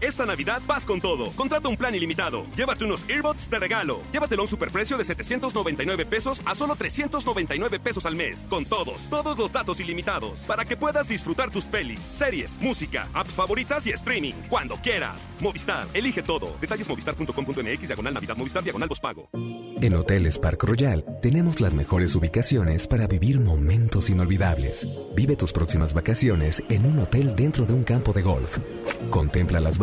Esta Navidad vas con todo. Contrata un plan ilimitado. Llévate unos earbuds de regalo. Llévatelo a un superprecio de 799 pesos a solo 399 pesos al mes. Con todos, todos los datos ilimitados. Para que puedas disfrutar tus pelis, series, música, apps favoritas y streaming. Cuando quieras. Movistar, elige todo. Detalles movistar.com.mx, diagonal Navidad, Movistar, diagonal pago. En Hoteles Park Royal tenemos las mejores ubicaciones para vivir momentos inolvidables. Vive tus próximas vacaciones en un hotel dentro de un campo de golf. Contempla las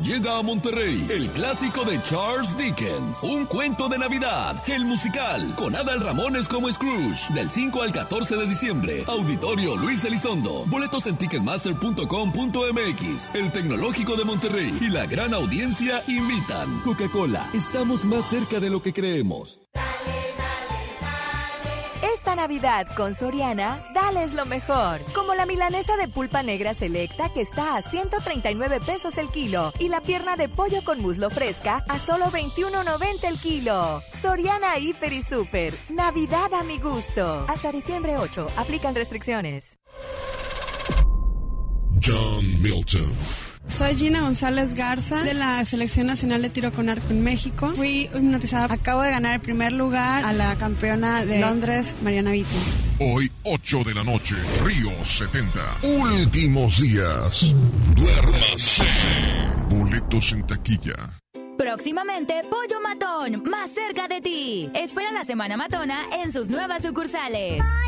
Llega a Monterrey el clásico de Charles Dickens, un cuento de Navidad, el musical, con Adal Ramones como Scrooge, del 5 al 14 de diciembre. Auditorio Luis Elizondo. Boletos en ticketmaster.com.mx. El Tecnológico de Monterrey y la gran audiencia invitan. Coca-Cola, estamos más cerca de lo que creemos. Esta Navidad con Soriana, dales lo mejor. Como la milanesa de pulpa negra selecta que está a 139 pesos el kilo y la pierna de pollo con muslo fresca a solo 21.90 el kilo. Soriana Hiper y Super. Navidad a mi gusto. Hasta diciembre 8. Aplican restricciones. John Milton. Soy Gina González Garza de la Selección Nacional de Tiro con Arco en México. Fui hipnotizada. Acabo de ganar el primer lugar a la campeona de Londres, Mariana Vitti. Hoy, 8 de la noche, Río 70. Últimos días. Duérmase. Boletos en taquilla. Próximamente, Pollo Matón, más cerca de ti. Espera la Semana Matona en sus nuevas sucursales. Pollo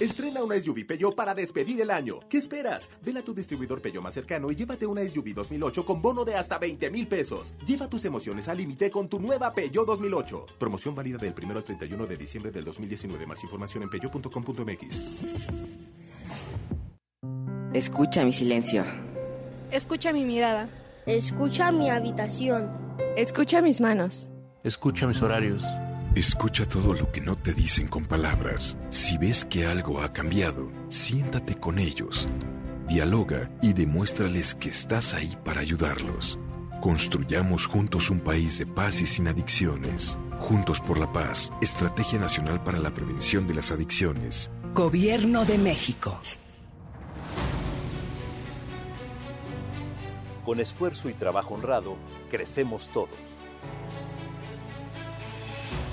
Estrena una SUV Peugeot para despedir el año. ¿Qué esperas? Ven a tu distribuidor Peugeot más cercano y llévate una SUV 2008 con bono de hasta 20 mil pesos. Lleva tus emociones al límite con tu nueva Peugeot 2008. Promoción válida del 1 al 31 de diciembre del 2019. Más información en peugeot.com.mx. Escucha mi silencio. Escucha mi mirada. Escucha mi habitación. Escucha mis manos. Escucha mis horarios. Escucha todo lo que no te dicen con palabras. Si ves que algo ha cambiado, siéntate con ellos. Dialoga y demuéstrales que estás ahí para ayudarlos. Construyamos juntos un país de paz y sin adicciones. Juntos por la paz, Estrategia Nacional para la Prevención de las Adicciones. Gobierno de México. Con esfuerzo y trabajo honrado, crecemos todos.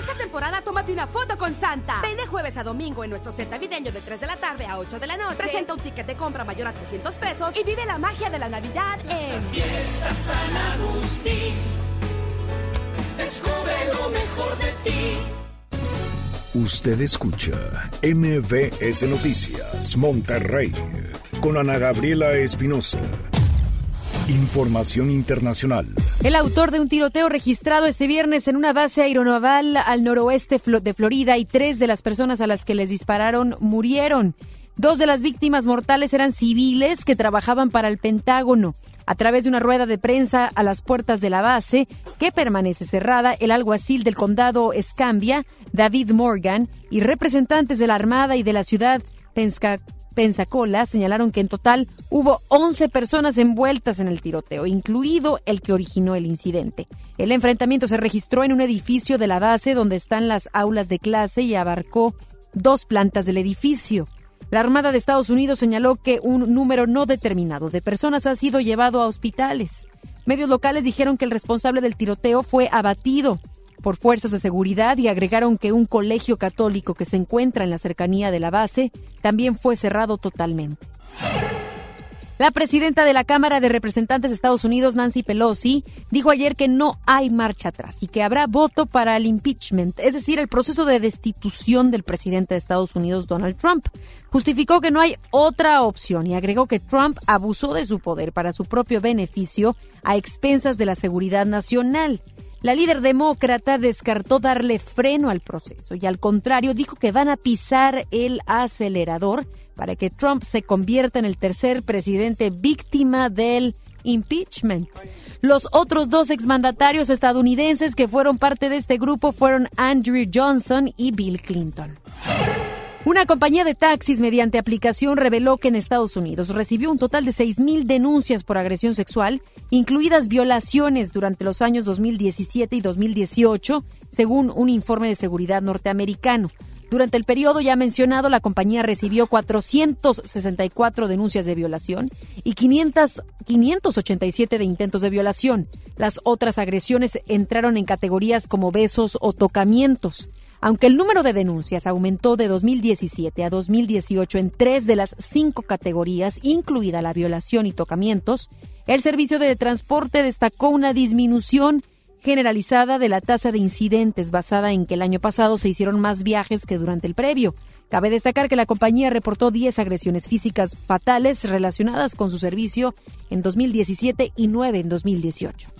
Esta temporada tómate una foto con Santa. Ven de jueves a domingo en nuestro set navideño de 3 de la tarde a 8 de la noche. Presenta un ticket de compra mayor a 300 pesos y vive la magia de la Navidad en Fiesta San Agustín. Descubre lo mejor de ti. Usted escucha MBS Noticias Monterrey con Ana Gabriela Espinosa. Información internacional. El autor de un tiroteo registrado este viernes en una base aeronaval al noroeste de Florida y tres de las personas a las que les dispararon murieron. Dos de las víctimas mortales eran civiles que trabajaban para el Pentágono. A través de una rueda de prensa a las puertas de la base, que permanece cerrada, el alguacil del condado Escambia, David Morgan, y representantes de la Armada y de la ciudad Pensacola señalaron que en total hubo 11 personas envueltas en el tiroteo, incluido el que originó el incidente. El enfrentamiento se registró en un edificio de la base donde están las aulas de clase y abarcó dos plantas del edificio. La Armada de Estados Unidos señaló que un número no determinado de personas ha sido llevado a hospitales. Medios locales dijeron que el responsable del tiroteo fue abatido por fuerzas de seguridad y agregaron que un colegio católico que se encuentra en la cercanía de la base también fue cerrado totalmente. La presidenta de la Cámara de Representantes de Estados Unidos, Nancy Pelosi, dijo ayer que no hay marcha atrás y que habrá voto para el impeachment, es decir, el proceso de destitución del presidente de Estados Unidos, Donald Trump. Justificó que no hay otra opción y agregó que Trump abusó de su poder para su propio beneficio a expensas de la seguridad nacional. La líder demócrata descartó darle freno al proceso y al contrario dijo que van a pisar el acelerador para que Trump se convierta en el tercer presidente víctima del impeachment. Los otros dos exmandatarios estadounidenses que fueron parte de este grupo fueron Andrew Johnson y Bill Clinton. Una compañía de taxis mediante aplicación reveló que en Estados Unidos recibió un total de 6.000 denuncias por agresión sexual, incluidas violaciones durante los años 2017 y 2018, según un informe de seguridad norteamericano. Durante el periodo ya mencionado, la compañía recibió 464 denuncias de violación y 500, 587 de intentos de violación. Las otras agresiones entraron en categorías como besos o tocamientos. Aunque el número de denuncias aumentó de 2017 a 2018 en tres de las cinco categorías, incluida la violación y tocamientos, el servicio de transporte destacó una disminución generalizada de la tasa de incidentes basada en que el año pasado se hicieron más viajes que durante el previo. Cabe destacar que la compañía reportó 10 agresiones físicas fatales relacionadas con su servicio en 2017 y 9 en 2018.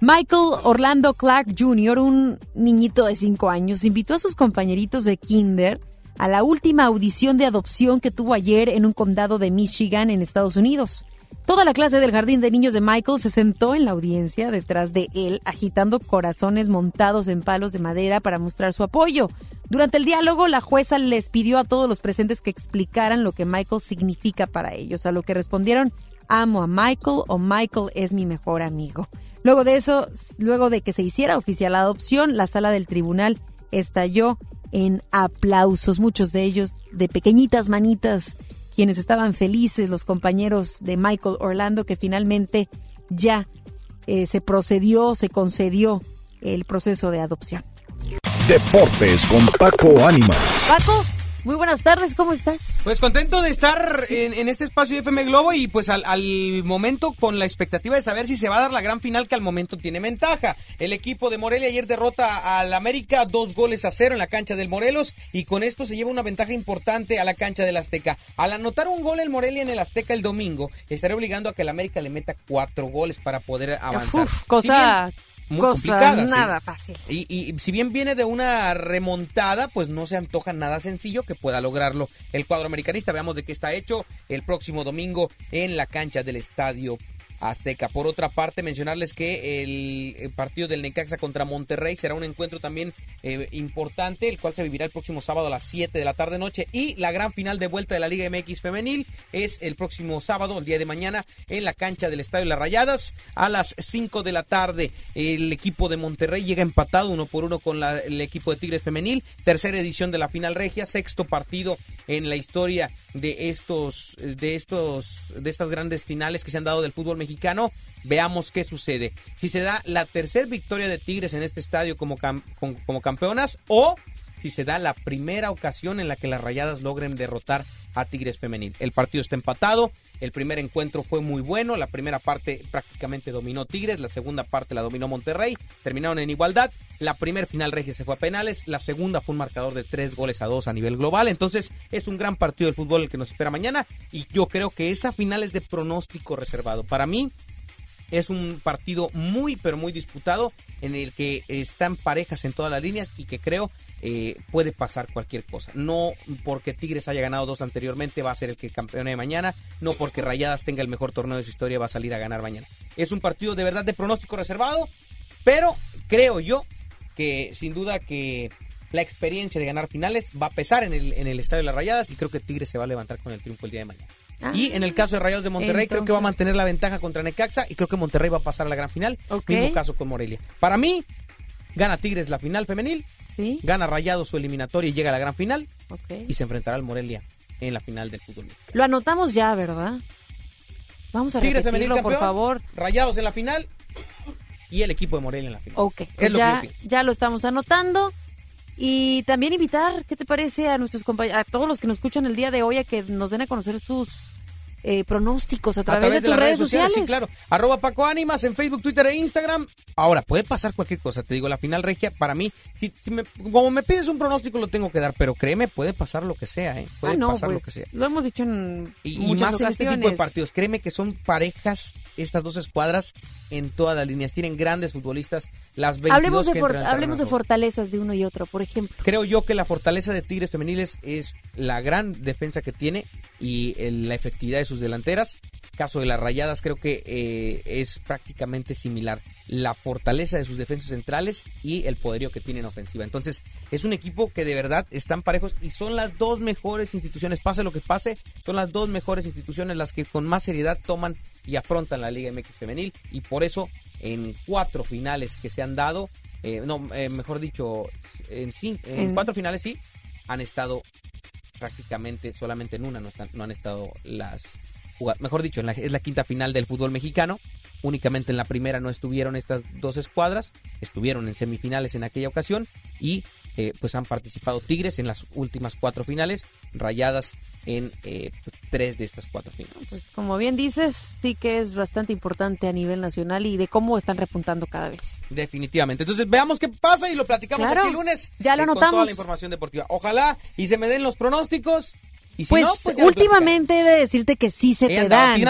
Michael Orlando Clark Jr., un niñito de 5 años, invitó a sus compañeritos de kinder a la última audición de adopción que tuvo ayer en un condado de Michigan, en Estados Unidos. Toda la clase del jardín de niños de Michael se sentó en la audiencia detrás de él, agitando corazones montados en palos de madera para mostrar su apoyo. Durante el diálogo, la jueza les pidió a todos los presentes que explicaran lo que Michael significa para ellos, a lo que respondieron amo a Michael o Michael es mi mejor amigo. Luego de eso, luego de que se hiciera oficial la adopción, la sala del tribunal estalló en aplausos, muchos de ellos de pequeñitas manitas, quienes estaban felices, los compañeros de Michael Orlando, que finalmente ya eh, se procedió, se concedió el proceso de adopción. Deportes con Paco Ánimas. Paco, muy buenas tardes, ¿cómo estás? Pues contento de estar en, este espacio de FM Globo y pues al, momento con la expectativa de saber si se va a dar la gran final que al momento tiene ventaja. El equipo de Morelia ayer derrota al América dos goles a cero en la cancha del Morelos y con esto se lleva una ventaja importante a la cancha del Azteca. Al anotar un gol el Morelia en el Azteca el domingo, estará obligando a que el América le meta cuatro goles para poder avanzar. cosa muy complicada. Nada fácil. Y, y, si bien viene de una remontada, pues no se antoja nada sencillo que pueda lograrlo el cuadro americanista. Veamos de qué está hecho el próximo domingo en la cancha del Estadio Azteca. Por otra parte, mencionarles que el partido del Necaxa contra Monterrey será un encuentro también eh, importante, el cual se vivirá el próximo sábado a las 7 de la tarde noche. Y la gran final de vuelta de la Liga MX Femenil es el próximo sábado, el día de mañana, en la cancha del Estadio Las Rayadas a las 5 de la tarde. El equipo de Monterrey llega empatado uno por uno con el equipo de Tigres Femenil. Tercera edición de la final regia, sexto partido en la historia de estos, de estos, de estas grandes finales que se han dado del fútbol mexicano. Veamos qué sucede. Si se da la tercera victoria de Tigres en este estadio como, como campeonas o si se da la primera ocasión en la que las Rayadas logren derrotar a Tigres Femenil. El partido está empatado, el primer encuentro fue muy bueno, la primera parte prácticamente dominó Tigres, la segunda parte la dominó Monterrey, terminaron en igualdad, la primera final regia se fue a penales, la segunda fue un marcador de tres goles a dos a nivel global, entonces es un gran partido del fútbol el que nos espera mañana y yo creo que esa final es de pronóstico reservado. Para mí, es un partido muy, pero muy disputado en el que están parejas en todas las líneas y que creo eh, puede pasar cualquier cosa. No porque Tigres haya ganado dos anteriormente va a ser el que campeone mañana, no porque Rayadas tenga el mejor torneo de su historia va a salir a ganar mañana. Es un partido de verdad de pronóstico reservado, pero creo yo que sin duda que la experiencia de ganar finales va a pesar en el, en el estadio de las Rayadas y creo que Tigres se va a levantar con el triunfo el día de mañana. Ah. y en el caso de Rayados de Monterrey, creo que va a mantener la ventaja contra Necaxa y creo que Monterrey va a pasar a la gran final. Mismo caso con Morelia. Para mí, gana Tigres la final femenil, gana Rayados su eliminatoria y llega a la gran final y se enfrentará al Morelia en la final del fútbol. Lo anotamos ya, ¿verdad? Vamos a Tigres femenil campeón, por favor. Rayados en la final y el equipo de Morelia en la final. Ok, pues ya, ya lo estamos anotando. Y también invitar, ¿qué te parece a nuestros a todos los que nos escuchan el día de hoy a que nos den a conocer sus eh, pronósticos a través, de, tus las redes, sociales. Sí, claro. Arroba Paco Ánimas en Facebook, Twitter e Instagram. Ahora, puede pasar cualquier cosa. Te digo, la final regia, para mí, si, me, como me pides un pronóstico, lo tengo que dar. Pero créeme, puede pasar lo que sea, ¿eh? Puede ah, pasar lo pues, que sea. Lo hemos dicho en. Y, más en este tipo de partidos. Créeme que son parejas, estas dos escuadras, en todas las líneas. Tienen grandes futbolistas. Las 22 hablemos de, hablemos de fortalezas de uno y otro, por ejemplo. Creo yo que la fortaleza de Tigres Femeniles es la gran defensa que tiene y la efectividad de sus delanteras. Caso de las Rayadas creo que eh, es prácticamente similar. La fortaleza de sus defensas centrales y el poderío que tienen ofensiva. Entonces es un equipo que de verdad están parejos y son las dos mejores instituciones, pase lo que pase, son las dos mejores instituciones las que con más seriedad toman y afrontan la Liga MX femenil y por eso en cuatro finales que se han dado, eh, no, eh, mejor dicho, en, en cuatro finales sí, han estado prácticamente solamente en una no, no han estado las jugadas. Mejor dicho, es la quinta final del fútbol mexicano. Únicamente en la primera no estuvieron estas dos escuadras, estuvieron en semifinales en aquella ocasión y eh, pues han participado Tigres en las últimas cuatro finales, Rayadas en eh, pues, tres de estas cuatro finales. Pues como bien dices, sí que es bastante importante a nivel nacional y de cómo están repuntando cada vez. Definitivamente. Entonces veamos qué pasa y lo platicamos aquí el lunes. Ya lo anotamos. Eh, con toda la información deportiva. Ojalá y se me den los pronósticos pues, pues últimamente he de decirte que sí se te dan.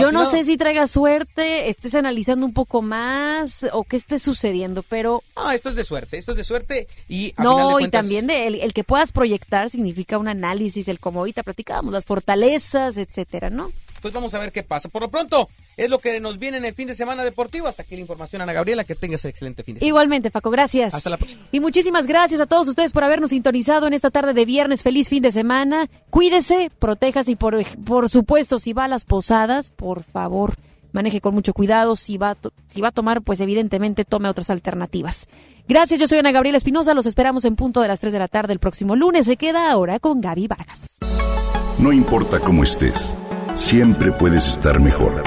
Yo no sé si traiga suerte, estés analizando un poco más o qué esté sucediendo, pero... No, esto es de suerte, esto es de suerte y... no, y también de el, que puedas proyectar significa un análisis, el como ahorita platicábamos, las fortalezas, etcétera, ¿no? Pues vamos a ver qué pasa. Por lo pronto, es lo que nos viene en el fin de semana deportivo. Hasta aquí la información, Ana Gabriela. Que tengas un excelente fin de semana. Igualmente, Paco, gracias. Hasta la próxima. Y muchísimas gracias a todos ustedes por habernos sintonizado en esta tarde de viernes. Feliz fin de semana. Cuídese, protéjase y por, por supuesto, si va a las posadas, por favor, maneje con mucho cuidado. Si va, si va a tomar, pues evidentemente tome otras alternativas. Gracias, yo soy Ana Gabriela Espinosa. Los esperamos en punto de las 3 de la tarde el próximo lunes. Se queda ahora con Gaby Vargas. No importa cómo estés, siempre puedes estar mejor.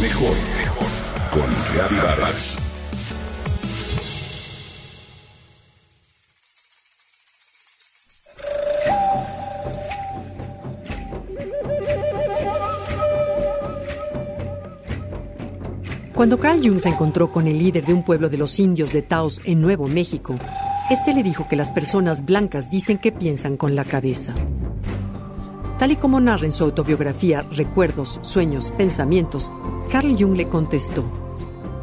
Mejor, mejor. Con Vargas. Cuando Carl Jung se encontró con el líder de un pueblo de los indios de Taos en Nuevo México, este le dijo que las personas blancas dicen que piensan con la cabeza. Tal y como narra en su autobiografía Recuerdos, Sueños, Pensamientos, Carl Jung le contestó,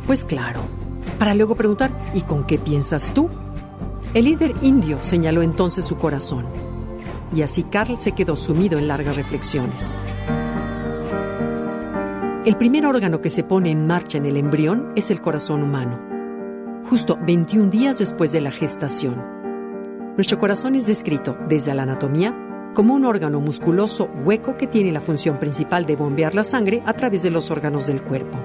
Pues claro, para luego preguntar, ¿y con qué piensas tú? El líder indio señaló entonces su corazón, y así Carl se quedó sumido en largas reflexiones. El primer órgano que se pone en marcha en el embrión es el corazón humano, justo 21 días después de la gestación. Nuestro corazón es descrito desde la anatomía como un órgano musculoso hueco que tiene la función principal de bombear la sangre a través de los órganos del cuerpo.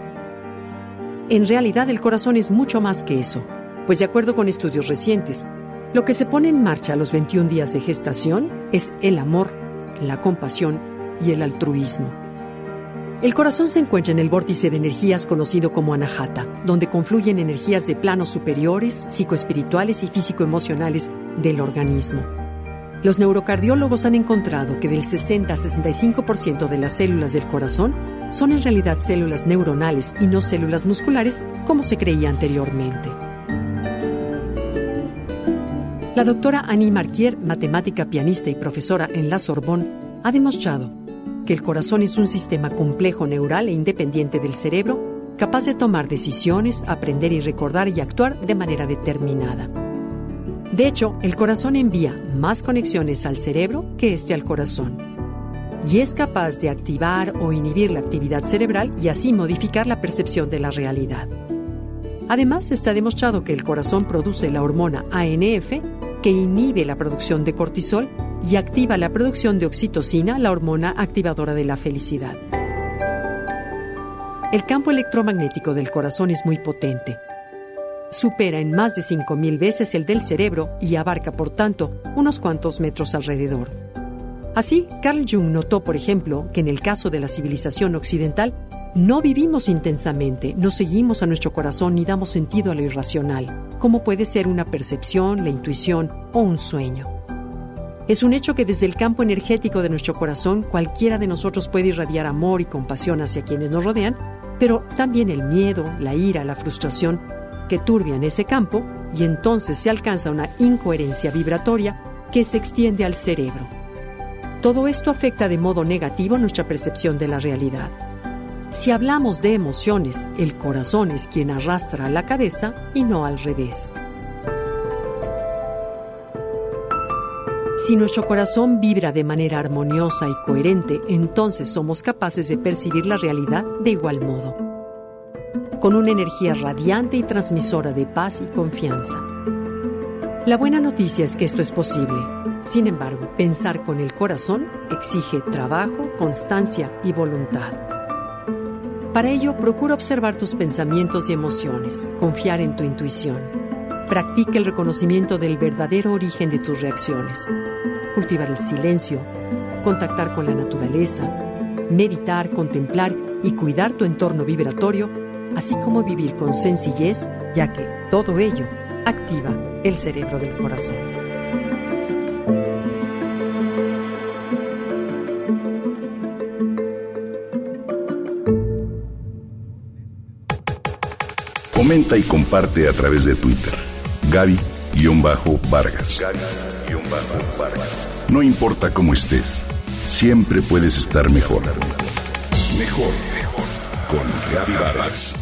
En realidad el corazón es mucho más que eso, pues de acuerdo con estudios recientes, lo que se pone en marcha a los 21 días de gestación es el amor, la compasión y el altruismo. El corazón se encuentra en el vórtice de energías conocido como anahata, donde confluyen energías de planos superiores, psicoespirituales y físico-emocionales del organismo. Los neurocardiólogos han encontrado que del 60 a 65% de las células del corazón son en realidad células neuronales y no células musculares como se creía anteriormente. La doctora Annie Marquier, matemática, pianista y profesora en la Sorbonne, ha demostrado que el corazón es un sistema complejo neural e independiente del cerebro, capaz de tomar decisiones, aprender y recordar y actuar de manera determinada. De hecho, el corazón envía más conexiones al cerebro que este al corazón. Y es capaz de activar o inhibir la actividad cerebral y así modificar la percepción de la realidad. Además, está demostrado que el corazón produce la hormona ANF, que inhibe la producción de cortisol y activa la producción de oxitocina, la hormona activadora de la felicidad. El campo electromagnético del corazón es muy potente. Supera en más de 5.000 veces el del cerebro y abarca, por tanto, unos cuantos metros alrededor. Así, Carl Jung notó, por ejemplo, que en el caso de la civilización occidental, no vivimos intensamente, no seguimos a nuestro corazón ni damos sentido a lo irracional, como puede ser una percepción, la intuición o un sueño. Es un hecho que desde el campo energético de nuestro corazón cualquiera de nosotros puede irradiar amor y compasión hacia quienes nos rodean, pero también el miedo, la ira, la frustración que turbian ese campo y entonces se alcanza una incoherencia vibratoria que se extiende al cerebro. Todo esto afecta de modo negativo nuestra percepción de la realidad. Si hablamos de emociones, el corazón es quien arrastra a la cabeza y no al revés. Si nuestro corazón vibra de manera armoniosa y coherente, entonces somos capaces de percibir la realidad de igual modo, con una energía radiante y transmisora de paz y confianza. La buena noticia es que esto es posible. Sin embargo, pensar con el corazón exige trabajo, constancia y voluntad. Para ello, procura observar tus pensamientos y emociones, confiar en tu intuición Practica el reconocimiento del verdadero origen de tus reacciones. Cultivar el silencio, contactar con la naturaleza, meditar, contemplar y cuidar tu entorno vibratorio, así como vivir con sencillez, ya que todo ello activa el cerebro del corazón. Comenta y comparte a través de Twitter. Gaby-Vargas. No importa cómo estés, siempre puedes estar mejor. Mejor, mejor. Con Gaby Vargas.